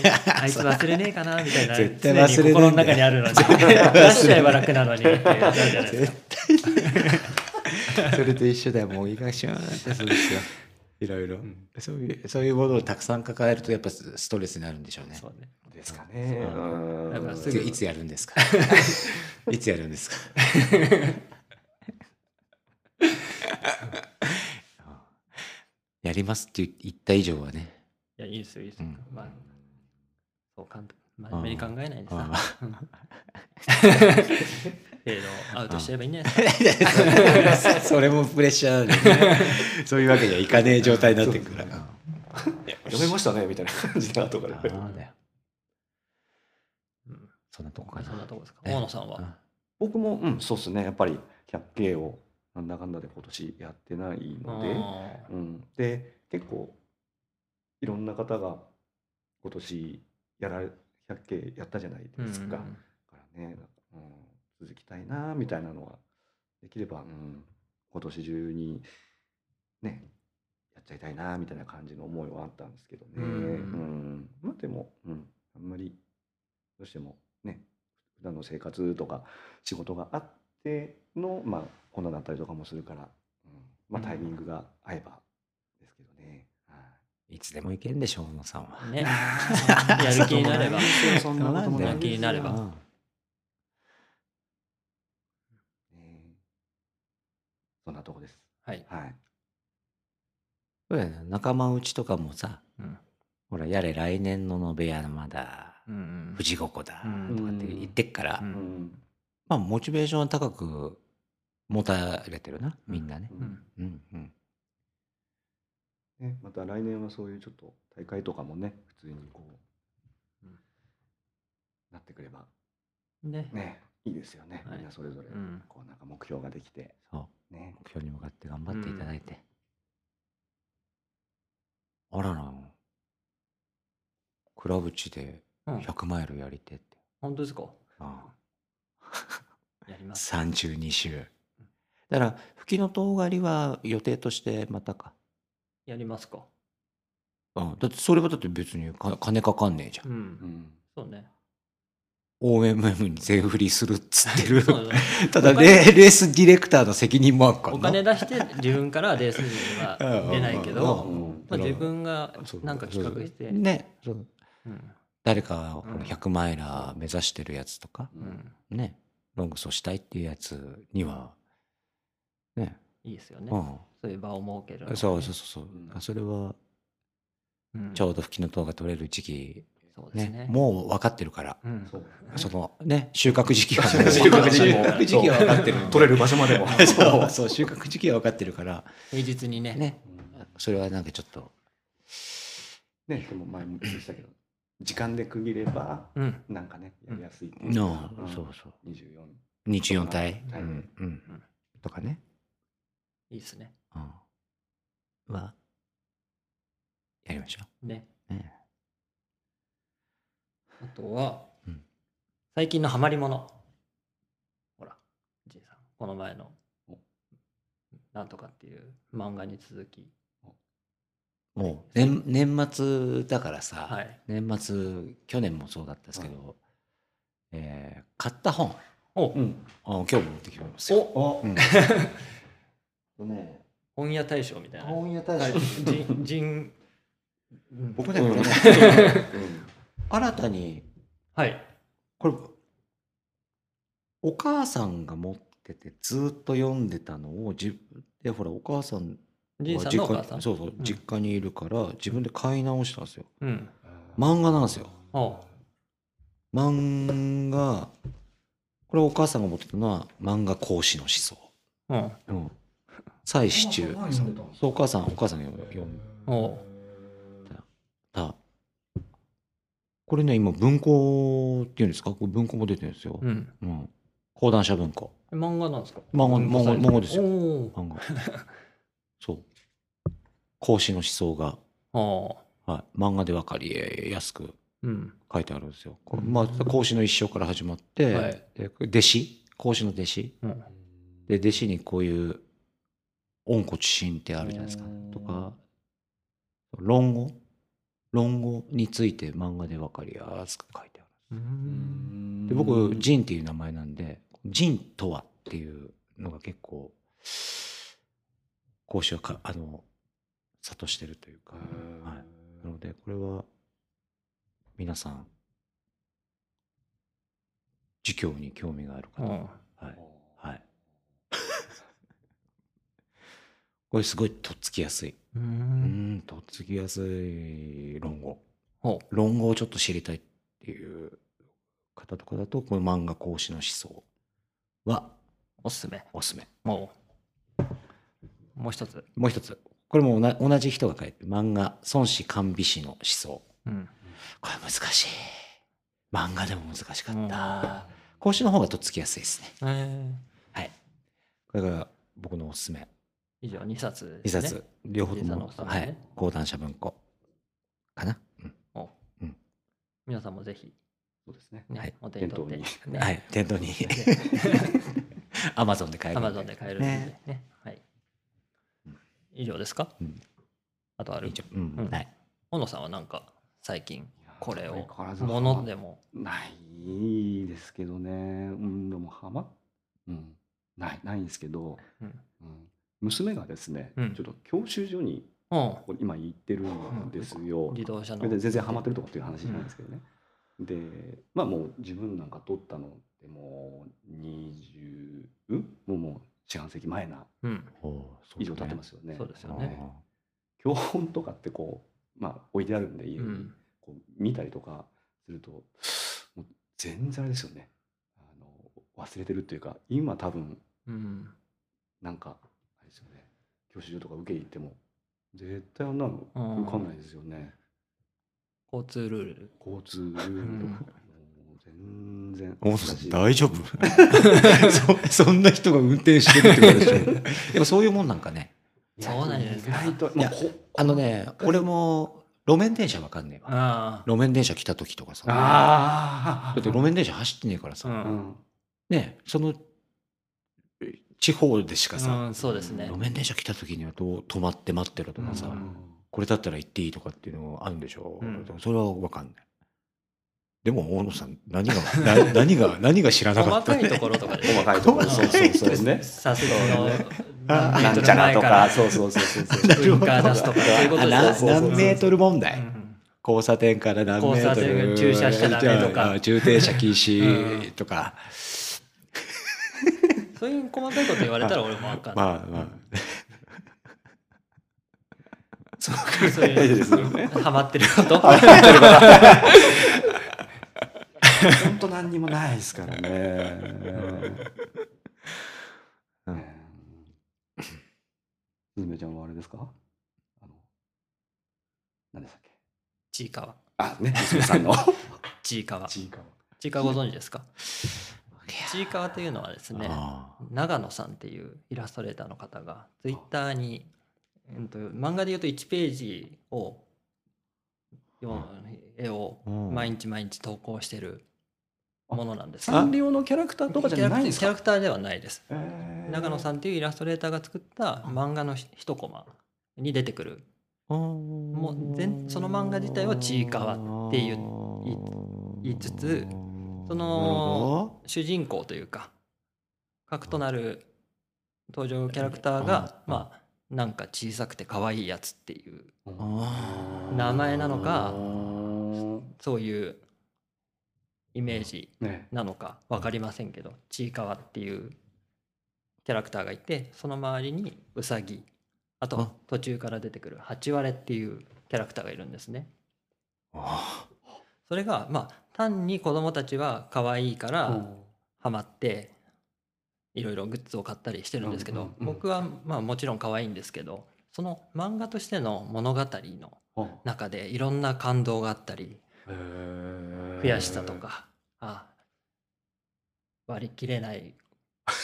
B: あ
A: いつ忘れねえかなみたいな
B: 絶対忘れ
A: 心の中にあるのに出しちゃえば楽なのにっていうやつあるじゃないですか。*laughs*
B: それと一緒だよ。もう胃がシューンってするんですよ。いろいろ、そういう。そういうものをたくさん抱えるとやっぱスストレスになるんでしょうね。
A: そうね。
C: ですかね。
B: うん
C: うん
A: だからすぐ
B: いつやるんですか？*laughs* いつやるんですか？*laughs* やりますって言った以上はね。
A: いや、いいですよ、いいですよ。
B: うん
A: まあ、そう簡単、真面目に考えないでさ *laughs*
B: あ。
A: うん程度アウトしちゃえばいいんじゃないですか？*laughs*
B: それもプレッシャーなんでね。そういうわけにはいかねえ状態になってくるから。
C: 読めましたねみたいな感じで後から。
B: そんなとこかな。
A: そんなとこですか？
B: ね
A: 大野さんは？
C: 僕も、うん、そうですね。やっぱり 100K をなんだかんだで今年やってないので、
A: あ
C: うん、で結構いろんな方が今年やられ 100K やったじゃない
A: ー
C: ですか。
A: うん
C: だからね、うん、続きたいなみたいなのはできれば、うん、今年中にねやっちゃいたいなみたいな感じの思いはあったんですけどね。
A: うん
C: うんまあでも、うん、あんまりどうしてもね普段の生活とか仕事があっての、まあ、こんなだったりとかもするから、うんまあ、タイミングが合えばですけどね。はい
B: いつでもいけんでしょ、小野さんは。
A: ね。*laughs* やる気になれば。
C: そんなことも
A: 気になれば
B: うん
C: ねそんなとこです。
A: はい。
C: はい。
B: そうやな仲間内とかもさ、
A: うん
B: ほら、やれ来年の延べ山だ、
A: うんうん
B: 富士五湖だ、
A: うん
B: とかって言ってっから、
A: うん
C: うん
B: まあ、モチベーションは高く持たれてるな、みんなね。
A: うん
B: うんうん。
C: ね、また来年はそういうちょっと大会とかもね普通にこう、
A: うん
C: なってくれば
A: ね。
C: ねいいですよね、
A: はい
C: みんなそれぞれ
A: うん
C: こうなんか目標ができて
B: そう。
C: ね
B: 目標に向かって頑張っていただいて。あらな、クラブ地で
A: うん
B: 100マイルやりてって。
A: 本当ですか？
B: あ *laughs*
A: やります。
B: 32週。だから、吹きのとうがりは予定としてまたか？
A: やりますか。
B: うん、だってそれはだって別にか金かかんねえじゃ。
A: うん。
C: うんん
A: そうね。
B: OMM に全振りするっつってる。*laughs* ただレ、レースディレクターの責任もあるから
A: お
B: な。
A: 金出して自分からレースには出ないけど、
C: うん
A: まあ、自分がなんか企画して、
B: ねそう。
A: うん。
B: 誰かがほら
A: うん。
B: 100マイラー目指してるやつとか、
A: うん、
B: ねロング走したいっていうやつにはね、
A: いいですよね。
B: う
A: そういう場を設けるね。
B: そうそうそうそう、
C: うん。
B: それは
A: うん。
B: ちょうど吹きの塔が取れる時期、ね
A: そうですね。
B: もう分かってるから、
A: うん、
C: そう
B: そのね収穫時期は *laughs*
C: 収穫時期。
B: は分かってる。んで
C: 取れる場所までも。*laughs*
B: そうそう収穫時期は分かってるから。
A: 平日にね。
B: ね。
C: うん
B: それはなんかちょっと。
C: ねでも前も言ってたけど時間で区切れば
A: うん。
C: なんかねやりやすいっていう。
B: の、
C: かうん。
B: そうそう。
C: 24
B: 日4体、
C: はい。
B: うん。うん。とかね、
A: いいですね。
B: うん、はやりましょ
A: ね。
B: う、ね、
A: あとは、
B: うん。
A: 最近のハマりもの。ほら、じいさん、この前の
C: お、
A: なんとかっていう漫画に続き。
B: もう年年末だからさ、
A: はい。
B: 年末去年もそうだったんですけど、えー買った本。
A: お。
C: うん。
B: あ今日も持ってきてますよ。
C: お。
B: うん。*laughs*
C: とね
A: 本屋大賞みたいな。
B: 本屋大
A: はい。
B: 賞
A: 人人うん。
B: 僕ね、
C: うん
B: これね
C: うん
B: 新たに
A: はい。
B: これお母さんが持っててずっと読んでたのを自分でほらお母さん
A: じいさんのお
B: は実家
A: 母さん？
B: そうそう、
A: ん。
B: 実家にいるから自分で買い直したんですよ。
A: うん。
B: 漫画なんですよ。
A: お
B: 漫画これお母さんが持ってたのは漫画講師の思想。
A: うん。
B: うん。妻子中。そうお母さんお母さんが読ん
A: お
B: だこれね今文庫っていうんですか？これ文庫も出てるんですよ、
A: うん。
B: うん、講談社文庫。
A: 漫画なんですか？
B: 漫画漫画漫画ですよ。漫画。そう。孔子の思想が、*laughs*
A: あ
B: はい、漫画で分かりやすく
A: うん。
B: 書いてあるんですよ、こうまあ孔子の一生から始まって、
A: はい。
B: で弟子？孔子の弟子？
A: うん。
B: で弟子にこういう温故知新ってあるじゃないですか。
C: うん
B: とか論語？論語について漫画で分かりやすく書いてある
A: うん。
B: で僕仁っていう名前なんで仁とはっていうのが結構講師はかあの諭してるというか、はい、なのでこれは皆さん儒教に興味がある方、
A: うん
B: はい。はい、*laughs* これすごいとっつきやすい。
A: う
B: うんん、とっつきやすい論語。
A: ほ
B: 論語をちょっと知りたいっていう方とかだと、この漫画講師の思想は
A: おすすめ
B: おすすめ。
A: おもう一つ
B: もう一つ。これも同同じ人が書いてる漫画孫子甘美氏の思想。
A: うん
B: これ難しい。漫画でも難しか
A: うん
B: った。講師の方がとっつきやすいですね。
A: え
B: はい。これが僕のおすすめ。
A: ー以上2冊
B: 2
A: ですね。
B: 冊、両方とも、
A: ね。
B: はい。講談社文庫。かな？うん。
A: お。
B: うん。
A: 皆さんもぜひ
C: そうですね。
A: ね、
B: はい。
A: お手に取って。
C: 店頭
A: ね。
B: はい、店頭に。*laughs* アマゾンで買えるん
A: アマゾンで買えるんでね。
B: ね。
A: はい。
B: うん
A: 以上ですか、
B: うん。
A: あとある？
B: うん。
A: うん。
B: はい。
A: 小野さんはなんか最近これを
C: 相変わらず
A: ものでも？
C: ないですけどね。うん、でもハマ、うん、ない、ないんですけど、
A: うん。
C: うん、娘がですね、
A: うん
C: ちょっと教習所に
A: うん
C: ここ今行ってるんですよ。
A: 自動車の
C: それで全然ハマってるとかっていう話じゃないんですけどね。で、まあもう自分なんか取ったのってもう20、うんもうもう四半世紀前な
A: うん
C: 以上経ってますすよね。
A: そうですよね
C: 教本とかってこう、まあ置いてあるんで家に、
A: うん
C: こう見たりとかすると、もう全然あれですよね。あの忘れてるっていうか、今多分
A: うん
C: なんか。教習所とか受けに行っても絶対あんなの
A: うん
C: 浮かんないですよね。
A: 交通ルール。
C: 交通ルールとか、もう全然。
B: 大野さん大丈夫？
C: 夫 *laughs*
B: そそんな人が運転してるってことでしょ。*laughs* でもそういうもんなんかね。
A: そうなんですか。
C: 意外と、
B: いや
C: まあこ
B: あのね俺も路面電車わかんねえわ。
A: あ
B: 路面電車来た時とかさ。だ
C: ああ
B: って路面電車走ってねえからさ、
A: うん。
C: うん。
B: ねそのえ地方でしかさ、
A: あうんそうですね。
B: 路面電車来た時にはどう止まって待ってるとかさ、
A: うん。
B: これだったら行っていいとかっていうのあるんでしょ、
A: う。ん。
B: それは分かんない。でも大野さん何がな *laughs* 何が何が知らなかった
A: 細かいところとかで。
C: 細かいところ。そうそうそうね。
A: 左折の
B: あ
C: なんちゃらとか。そうそうそうそうそう。
A: ウインカー出すとかそういうこと
B: あな
A: ですね
B: 何メートル問題、
A: うん
B: 交差点から何メート
A: 交差点
B: ル
A: 駐車しちゃダメとか。
B: あ駐停車禁止とか、
A: そういう細かいこと言われたら俺も分かんない
B: まあまあそう
A: そういうハマってること
C: 本当何にもないですからね。
B: うん
C: すずめちゃんはあれですかあの、何でしたっけ
A: ちいかわ
C: あ、ね、娘さんの。
A: ちいかわ
C: ちいかわ。
A: ちいかわご存知ですかちいかわというのはですね
B: あ
A: 長野さんっていうイラストレーターの方がツイッターに、うん、と漫画で言うと1ページをよ絵を
B: うん。
A: 毎日毎日投稿してるものなんです。
C: サンリオのキャラクターとかじゃないんですか？
A: キャラクターではないです。
C: えー。
A: 長野さんっていうイラストレーターが作った漫画のひ一コマに出てくる。
B: あ
A: もう全その漫画自体はちいかわっていう言い言いつつその主人公というか核となる登場キャラクターが
B: うん
A: まあなんか小さくて可愛いやつっていう名前なのか
C: うん
A: そういうイメージ
C: ね。
A: なのか分かりませんけどちいかわっていうキャラクターがいてその周りにうさぎあと
B: あ。
A: 途中から出てくるハチワレっていうキャラクターがいるんですね。それがまあ単に子供たちは可愛いからハマっていろいろグッズを買ったりしてるんですけど、僕はまあもちろん可愛いんですけどその漫画としての物語の
C: あ
A: 中でいろんな感動があったり悔しさとか、あ割り切れない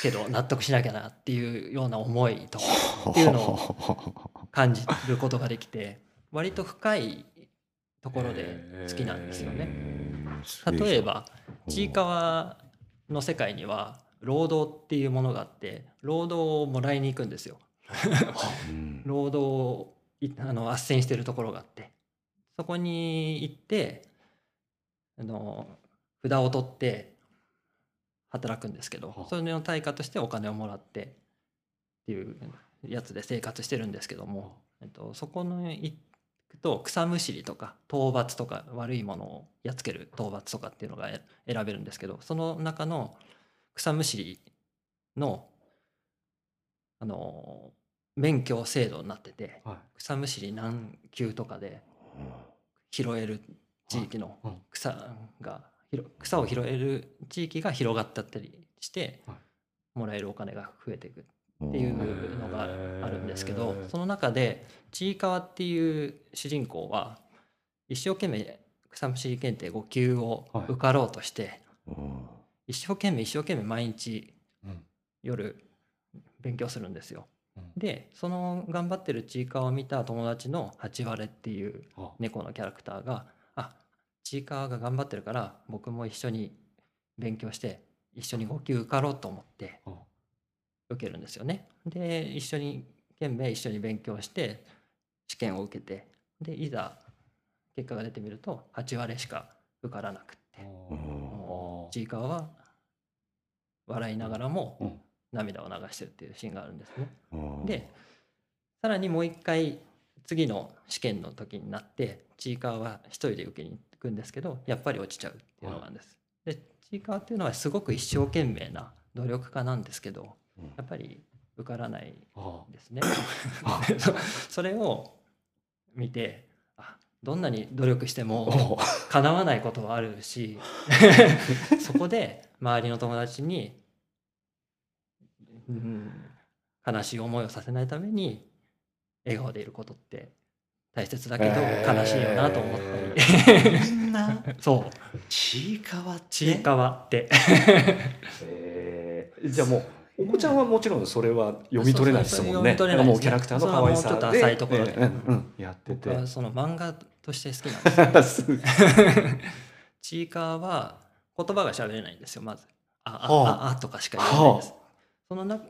A: けど *laughs* 納得しなきゃなっていうような思いとかっていうのを感じることができて割と深いところで好きなんですよね。例えばちいかわの世界には労働っていうものがあって労働をもらいに行くんですよ。
B: うん。*laughs*
A: 労働をいあの斡旋してるところがあって。そこに行ってあの札を取って働くんですけど
C: はあ。
A: それの対価としてお金をもらってっていうやつで生活してるんですけども、えっと、そこの行くと草むしりとか討伐とか悪いものをやっつける討伐とかっていうのがえ選べるんですけどその中の草むしりのあの免許制度になってて
C: はい。
A: 草むしり何級とかで拾える地域の
C: うん。
A: 草が広草を拾える地域が広がったりして
C: はい。
A: もらえるお金が増えていくっていうのがあるんですけどその中でちいかわっていう主人公は一生懸命草むしり検定5級を
C: はい
A: 受かろうとして
B: うん。
A: 一生懸命一生懸命毎日
C: うん。
A: 夜勉強するんですよ。
C: うん。
A: でその頑張ってるちいかわを見た友達の八割っていう
C: あ。
A: 猫のキャラクターが「あちいかわが頑張ってるから僕も一緒に勉強して一緒に5級受かろうと思って
C: あ
A: 受けるんですよね。で一緒に懸命一緒に勉強して試験を受けてでいざ結果が出てみると8割しか受からなくってちいかわは笑いながらも
C: うん
A: 涙を流してるっていうシーンがあるんですね。
B: うん
A: でさらにもう一回次の試験の時になってちいかわは一人で受けに行くんですけどやっぱり落ちちゃうっていうのがあるんです。でちいかわっていうのはすごく一生懸命な努力家なんですけど
B: うん
A: やっぱり受からない
C: あ
A: ですね。そ *laughs* それを見てあどんなに努力しても叶わないことはあるし *laughs* そこで周りの友達に、うん、悲しい思いをさせないために笑顔でいることって大切だけど
C: え。ー
A: 悲しいよなと思ったり、
B: そんな。*laughs*
A: そう。
B: ちいかわって。
A: ちいかわって。
C: え。ーじゃあもうお子ちゃんはもちろんそれは読み取れないですもんね。
A: そうそう読み取れないですね。
C: もうキャラクターの可愛さ
A: それはもうちょっと
C: で
A: 浅いところで。
C: えーうんうん。やってて。
A: その漫画として好きなんですよ。*laughs*
C: す *laughs*
A: ちいかわは言葉が喋れないんですよまず「ああ、
C: は
A: あ。あ」とかしか言えないです、そのな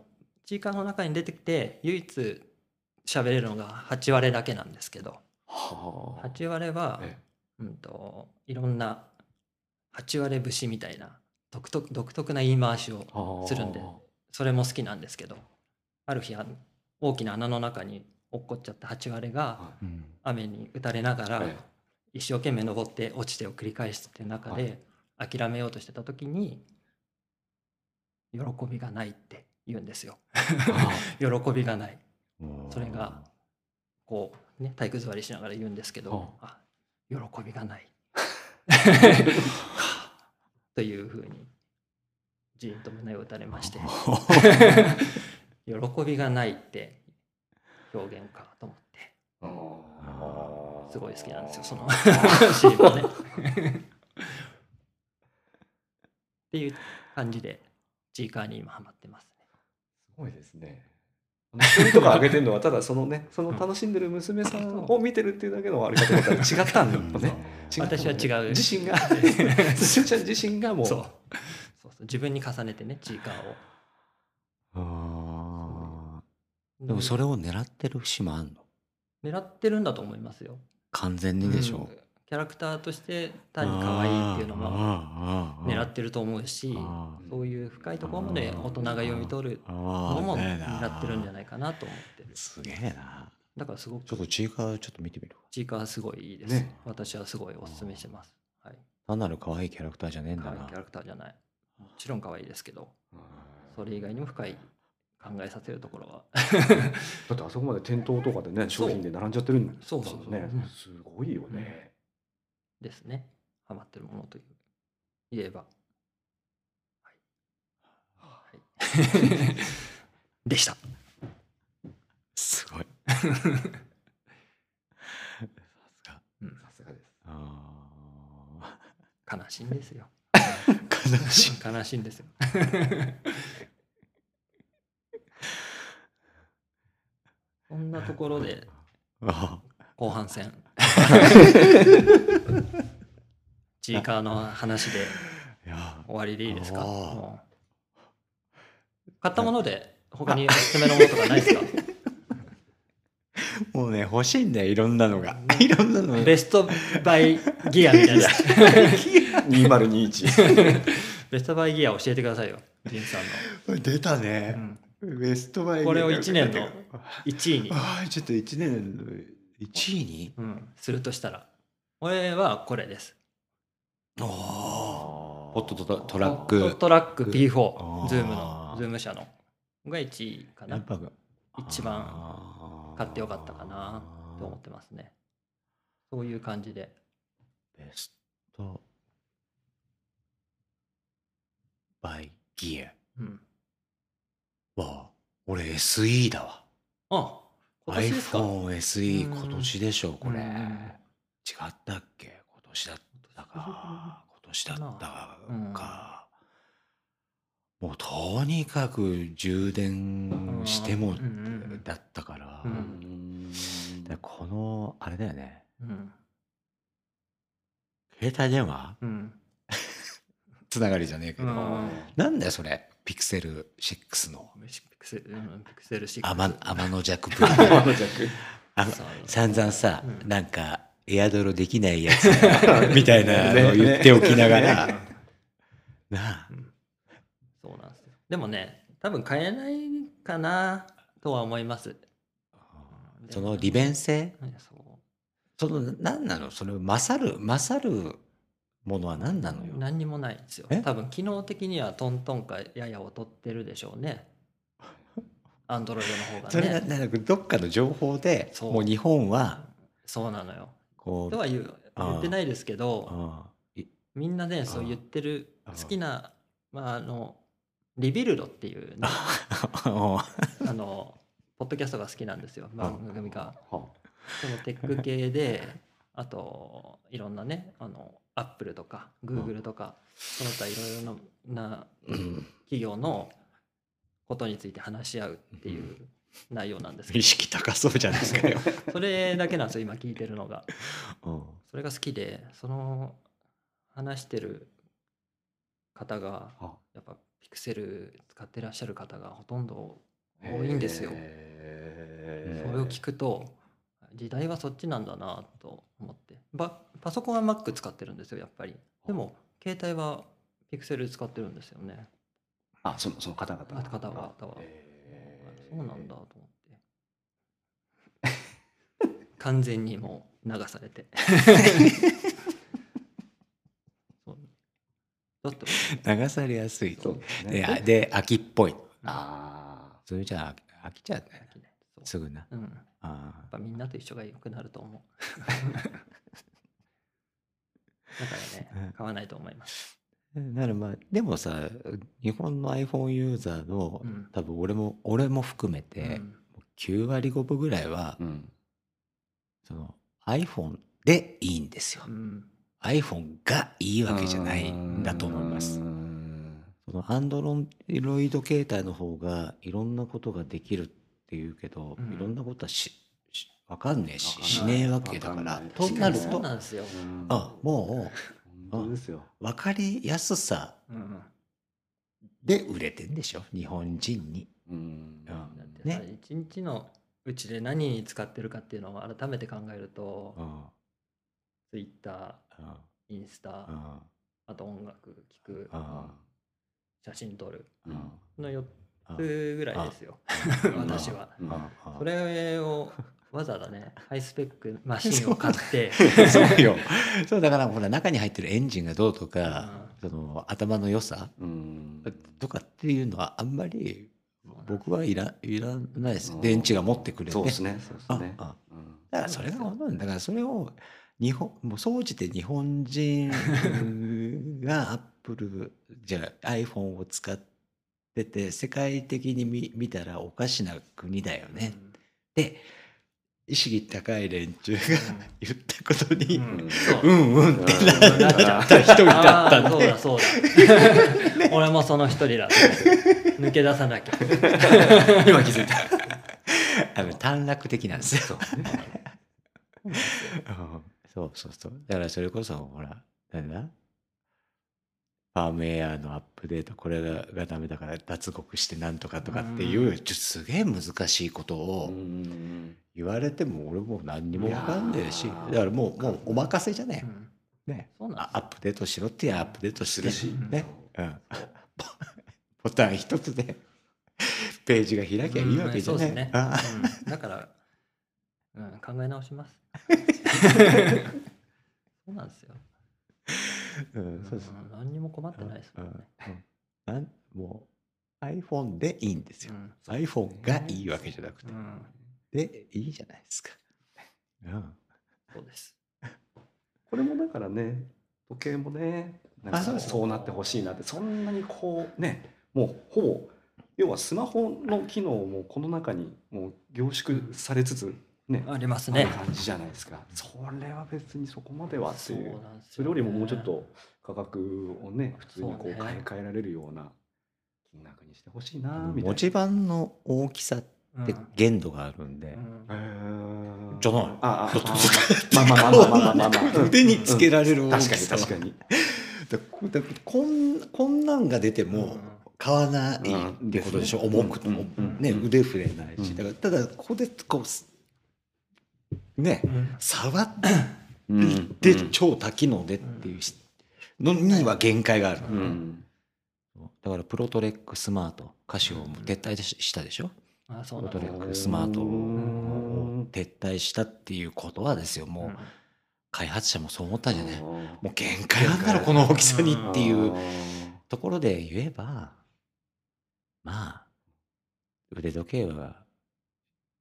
A: ちいかわの中に出てきて唯一喋れるのが8割だけなんですけど。
C: はあ。
A: 8割は、
C: え
A: うん、といろんな8割節みたいな独特独特な言い回しを
C: はあ
A: するんでそれも好きなんですけどある日あ大きな穴の中に落っこっちゃった8割が雨に打たれながら
C: え
A: 一生懸命登って落ちてを繰り返すっていう中で諦めようとしてた時に喜びがないって言うんですよ。*laughs* 喜びがない。
B: うん
A: それがこうね体育座りしながら言うんですけど
C: は
A: あ喜びがない。*laughs* というふうにじーんと胸を打たれまして *laughs* 喜びがないって表現かと思ってすごい好きなんですよそのシーンもね。っていう感じでジーカーに今ハマってますね。
C: すごいですね。あの一人とか上げてるのはただそのねその楽しんでる娘さんを見てるっていうだけのあれかと思ったら違ったんだよね。
A: 私は違う
C: 自身が *laughs* 自身がもう
A: そうそう自分に重ねてねジー。カーを。
B: あー。でもそれを狙ってる節もあんの？
A: 狙ってるんだと思いますよ。
B: 完全にでしょ。
A: うん。キャラクターとして単に可愛いっていうのも
B: も
A: 狙ってると思うし
B: あ
A: そういう深いところまで大人が読み取る
B: あ
A: のも
B: ー
A: 狙ってるんじゃないかなと思ってる。
B: すげえな。
A: だからすごく
B: ちょっとちいかわちょっと見てみるわ。
A: ジーカーすごいいいです。
C: ね。
A: 私はすごいお勧めしてます。はい。
B: 単なる可愛いキャラクターじゃねえんだな。
A: 可愛いキャラクターじゃない。もちろん可愛いですけど、それ以外にも深い考えさせるところは。*laughs*
C: だってあそこまで店頭とかでね商品で並んじゃってるんだ
A: そうそうそう
C: ね
A: うん
C: すごいよね。
A: ですね。ハマってるものという言えばはい、はい、*laughs* でした
B: すごい。*laughs* さすが。
A: うん
C: さすがです。
B: あ
A: 悲しいんですよ
B: ー悲しい。
A: 悲しいんですよ。そんなところで
B: あ
A: 後半戦。チーカーの話で終わりでいいですか？買ったもので他におすすめのものとかないですか？
B: もうね欲しいんだよいろんなのが。いろんなの。
A: ベストバイギアみたいな。*laughs*
C: 2021。
A: ベストバイギア教えてくださいよジンさん
B: 出た
A: の、
B: ね。
A: う。ん、
B: ベストバイ
A: これを一年の1位に、
B: ああちょっと一年の一位に？
A: うん、するとしたら。俺はこれです。
B: ああ。
C: ホ
B: ホットトラトラッ
A: ホッ
B: ク。
A: トラック
B: あ
A: P4
B: ー。
A: ズームのズーム社の。が1位かな。
B: やっぱ
A: 一番買ってよかったかなと思ってますね。そういう感じで。
B: ベストバイギア。
A: うん。
B: は俺 SE だわ。
A: あ今年ですか
B: ？iPhone SE
A: うん。
B: 今年でしょこれ。
A: うん
B: 違ったっけ？今年だったか。今年だった
A: うん。
B: か。もうとにかく充電してもだったから。
A: う
C: うん。
B: でこのあれだよね。
A: うん。
B: 携帯電話？
A: うん。*laughs*
B: つながりじゃねえけど。
A: うん。
B: なんだよそれ？ピクセル6の。
A: ピクセルうんピクセル6
B: 天天の弱。*laughs* プロ。あの散々さ、
A: うん。
B: なんかエアドロできないやつ *laughs* みたいなのを言っておきながら、
C: ね。
B: なあ。
A: うんそうなんですよ。でもね多分買えないかなとは思います。
B: その利便性？
A: うんそ
B: の何なの？それを勝る勝るものは何なのよ？
A: 何にもないんですよ。
B: え？
A: 多分機能的にはトントンかやや劣ってるでしょうね。アンドロイドの方が
B: それなんかどっかの情報でもう日本は
A: そうなのよ。
B: こう
A: とは言う言ってないですけどみんなねそう言ってる好きなまああのリビルドっていうね
B: あ *laughs*
A: あのポッドキャストが好きなんですよ番組が。
C: は
A: そのテック系であといろんなねあのアップルとかグーグルとかその他いろいろな
B: うん。
A: 企業のことについて話し合うっていう内容なんですけ
B: 意識高そうじゃないですかよ、
A: ど *laughs* それだけなんですよ今聞いてるのが。
B: うん。
A: それが好きでその話してる方が
C: あ。
A: やっぱピクセル使ってらっしゃる方がほとんど多いんですよ。
C: へ
A: それを聞くと時代はそっちなんだなと思って。ばパソコンは Mac 使ってるんですよやっぱり。でも携帯はピクセル使ってるんですよね。
C: あそのその方々
A: あ方々は。そうなんだと思って。*laughs* 完全にもう流されてだって。
B: 流されやすい。
C: そうです
B: で
C: ね
B: あで秋っぽい。
C: あ
B: それじゃあ飽きちゃうね。すぐな。
A: うん、やっ
B: あ
A: ぱみんなと一緒が良くなると思う。*laughs* だからね
B: うん。
A: 買わないと思います。
B: あならまあでもさ日本の iPhone ユーザーの、
A: うん。
B: 多分俺も俺も含めて、
A: うん。
B: 9割5分ぐらいは、
C: ーうん。
B: その iPhone でいいんですよ、
A: うん
B: iPhone がいいわけじゃないんだと思います。
C: うん
B: その Android 携帯の方がいろんなことができるっていうけど、
A: うん。
B: いろんなことはししわかんねえししねえわけだからとなると
A: なんですよ、
C: うん。
B: あもう分かりやすさ
A: うん、
B: で売れてんでしょ？日本人に。
C: うん。
A: だってさ、
B: ね。
A: 一日のうちで何に使ってるかっていうのを改めて考えると、
B: うん
A: Twitter
B: うん。
A: インスタ、
B: うん。
A: あと音楽聴く
B: うん。
A: 写真撮る
B: うん。
A: の4
B: うん
A: つぐらいですよ。*laughs* 私は。それをわざわざね *laughs* ハイスペックマシンを買って。*laughs*
B: そうよ。そうだからほら中に入ってるエンジンがどうとか、その頭の良さ。
C: うん。
B: とかっていうのはあんまり僕はいらいらないです。
C: うん。
B: 電池が持ってくれて。
C: そうですねそうですね。
B: だからそれがだからそれを日本もう総じて日本人がアップルじゃあ iPhone を使ってて世界的に見見たらおかしな国だよね、で意識高い連中が言ったことに、
A: う
B: うん
A: う。
B: うんうんって
C: うん
B: なっちゃった人だったん
A: そうだそうだ。*laughs* 俺もその一人だ抜け出さなきゃ。
B: 今気づいた。*laughs* あの短絡的なんですよ。*laughs* うんそうそうそう。だからそれこそほらなんだ？ファームウェアのアップデートこれががダメだから脱獄してなんとかとかっていう、
A: うん。
B: ちょすげえ難しいことを
C: うん
B: 言われても俺もう何にも分かんねえしだからもうもうお任せじゃね
A: うん。
B: え、ね。
A: そうなん
B: あアップデートしろってアップデート
C: するし
B: ね、うん、ボタン一つで *laughs* ページが開きゃいいわけじゃね。
A: うんそうですね、
B: あ
A: うん、だから、うん、考え直します。*laughs* そうなんですよ、
B: うんそうそう
A: うん何にも困ってないですもんね、
B: うん。なんもう iPhone でいいんですよ、
A: うん。
B: iPhone がいいわけじゃなくて、
A: うん、
B: でいいじゃないですか、うん、
A: そうです。
C: これもだからね時計もねなんか
B: あそうです。
C: そうなってほしいなってそんなにこうねもうほぼ要はスマホの機能もこの中にもう凝縮されつつね、
A: ありますね。
C: 感じじゃないですか。それは別にそこまではっていう。それよりももうちょっと価格をね普通にこ
A: う
C: 買い替えられるような金額にしてほしいなみたいな。
B: 持ち盤の大きさって限度があるんで、じゃない。
C: ああまあまあまあまあまあまあ
B: 腕につけられる大きさ。
C: 確かに
B: 確かに。こんこんなんが出ても、買わないってことでしょ、
C: うん、
B: 重くとも、ね、腕触れないし、だからただここでこうね、
A: うん。
B: 触っ
C: うん
B: て超多機能でっていうしのには限界がある、
C: うんうん。
B: だからプロトレックスマートカシオも撤退ししたでしょ、
A: あそう
B: プロトレ
A: なんだ
B: ックスマート
C: うん。
B: を撤退したっていうことはですよ。もう開発者もそう思ったんじゃない、もう限界あんだろこの大きさにっていう。ところで言えばまあ腕時計は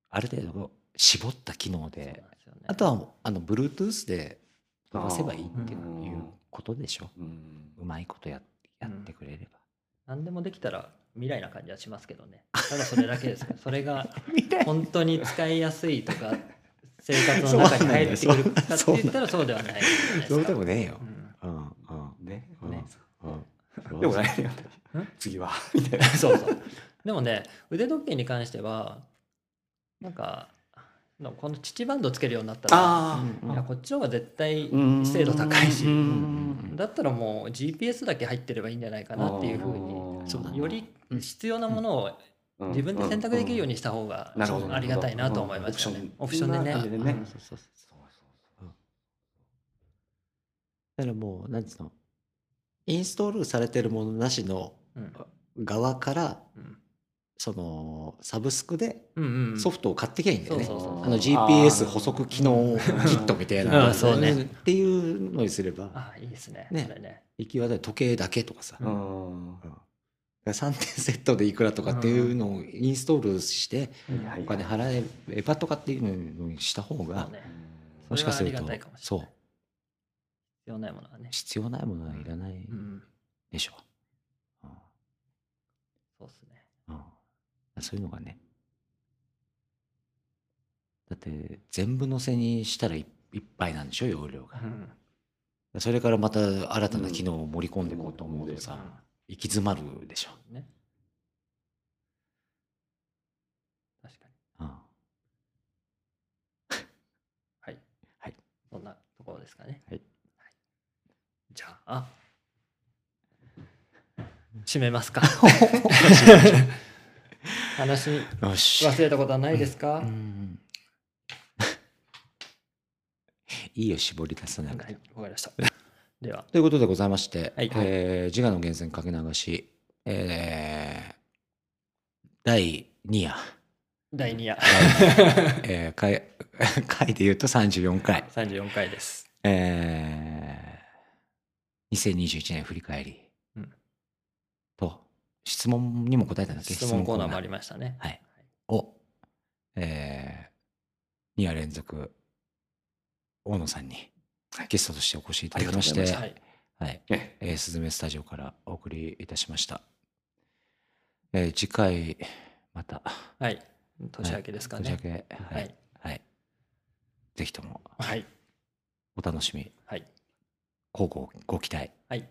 B: ある程度絞った機能で
A: ね。
B: あとはあの Bluetooth で飛ばせばいいっていう
C: うん
B: いうことでしょ。
C: うん。
B: うまいことややってくれれば、
A: 何でもできたら未来な感じはしますけどね。ただそれだけですよ。*laughs* それが本当に使いやすいとか生活の中に入ってくるかって言ったらそうではないじゃないですか
B: そうでもねえよ。
A: う。ん。
B: うん。うん。
C: ね。
B: うん。
A: ね。
B: うん。
C: でも来年
A: うん？
C: 次は。みたいな。
A: そうそう。でもね腕時計に関してはなんかのこの父バンドつけるようになったら
C: あ
A: いやこっちの方が絶対
C: うん。
A: 精度高いし。
C: うん。
A: だったらもう GPS だけ入ってればいいんじゃないかなっていうふうにより必要なものを
C: うん。
A: 自分で選択できるようにした方がありがたいなと思いましたね。オプションでね。
B: だからもうなんつうの。インストールされてるものなしの
A: うん。
B: 側から
A: うん
B: そのサブスクでソフトを買ってきゃいいんだよね。あの GPS 補足機能キットみたいな
A: うんそうね
B: っていうのにすれば
A: あいいですね。
B: ね。行き渡り時計だけとかさ、
A: う
C: うん
B: 3点セットでいくらとかっていうのをインストールして
C: はい
B: お金払えばとかっていうのにした方が。もしかすると
A: そ
B: う
A: 必要ないものはね。
B: 必要ないものはいらない
A: うん。
B: でしょ。うん
A: そうですね。
B: うんそういうのがね。だって全部載せにしたらいいっぱいなんでしょ容量が
A: う。ん。
B: それからまた新たな機能を盛り込んでいこうと思うとさ、
A: うん
B: 行き詰まるでしょ。
A: ね。確かに。
B: うん *laughs*
A: はい。
B: はい。
A: そんなところですかね。
B: はい。
A: じゃあ、*laughs* 締めますか。*laughs* 話
B: よし。
A: 忘れたことはないですか、
B: うん。*laughs* いいよ絞り出さなくて。
A: はい、わかりました。*laughs* では、
B: ということでございまして、
A: はい。
B: えー自我の源泉かけ流し、えー第2夜、
A: 第2夜、*laughs*
B: えー回回で言うと34回、
A: 34回です。
B: えー2021年振り返り、質問にも答えたんだっけ
A: 質問コーナーもありましたね。
B: はい、を、え2夜連続大野さんにゲストとしてお越しいただきまして、
A: はい。
B: はい、
C: ね
B: えー、すずめスタジオからお送りいたしました。えー次回、また、
A: はい。年明けですかね。
B: 年明け、は
A: はいい、
B: はい。ぜひとも
A: はい。
B: お楽しみ、
A: はい。
B: 交互ご期待。
A: はい。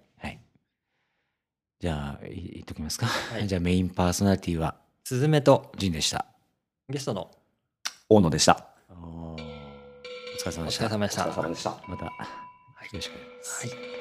B: はい。じゃあ、い言っときますか。
A: はい *laughs*
B: じゃあ、メインパーソナリティは、
A: スズメと
B: ジンでした。
A: ゲストの
C: 大野でした。
B: おーお疲れ様
A: お
B: でした。
A: 疲れ様でした。
C: お疲れ様でした。
B: また、よ
A: はい
B: ろしくお願いします。
A: はい。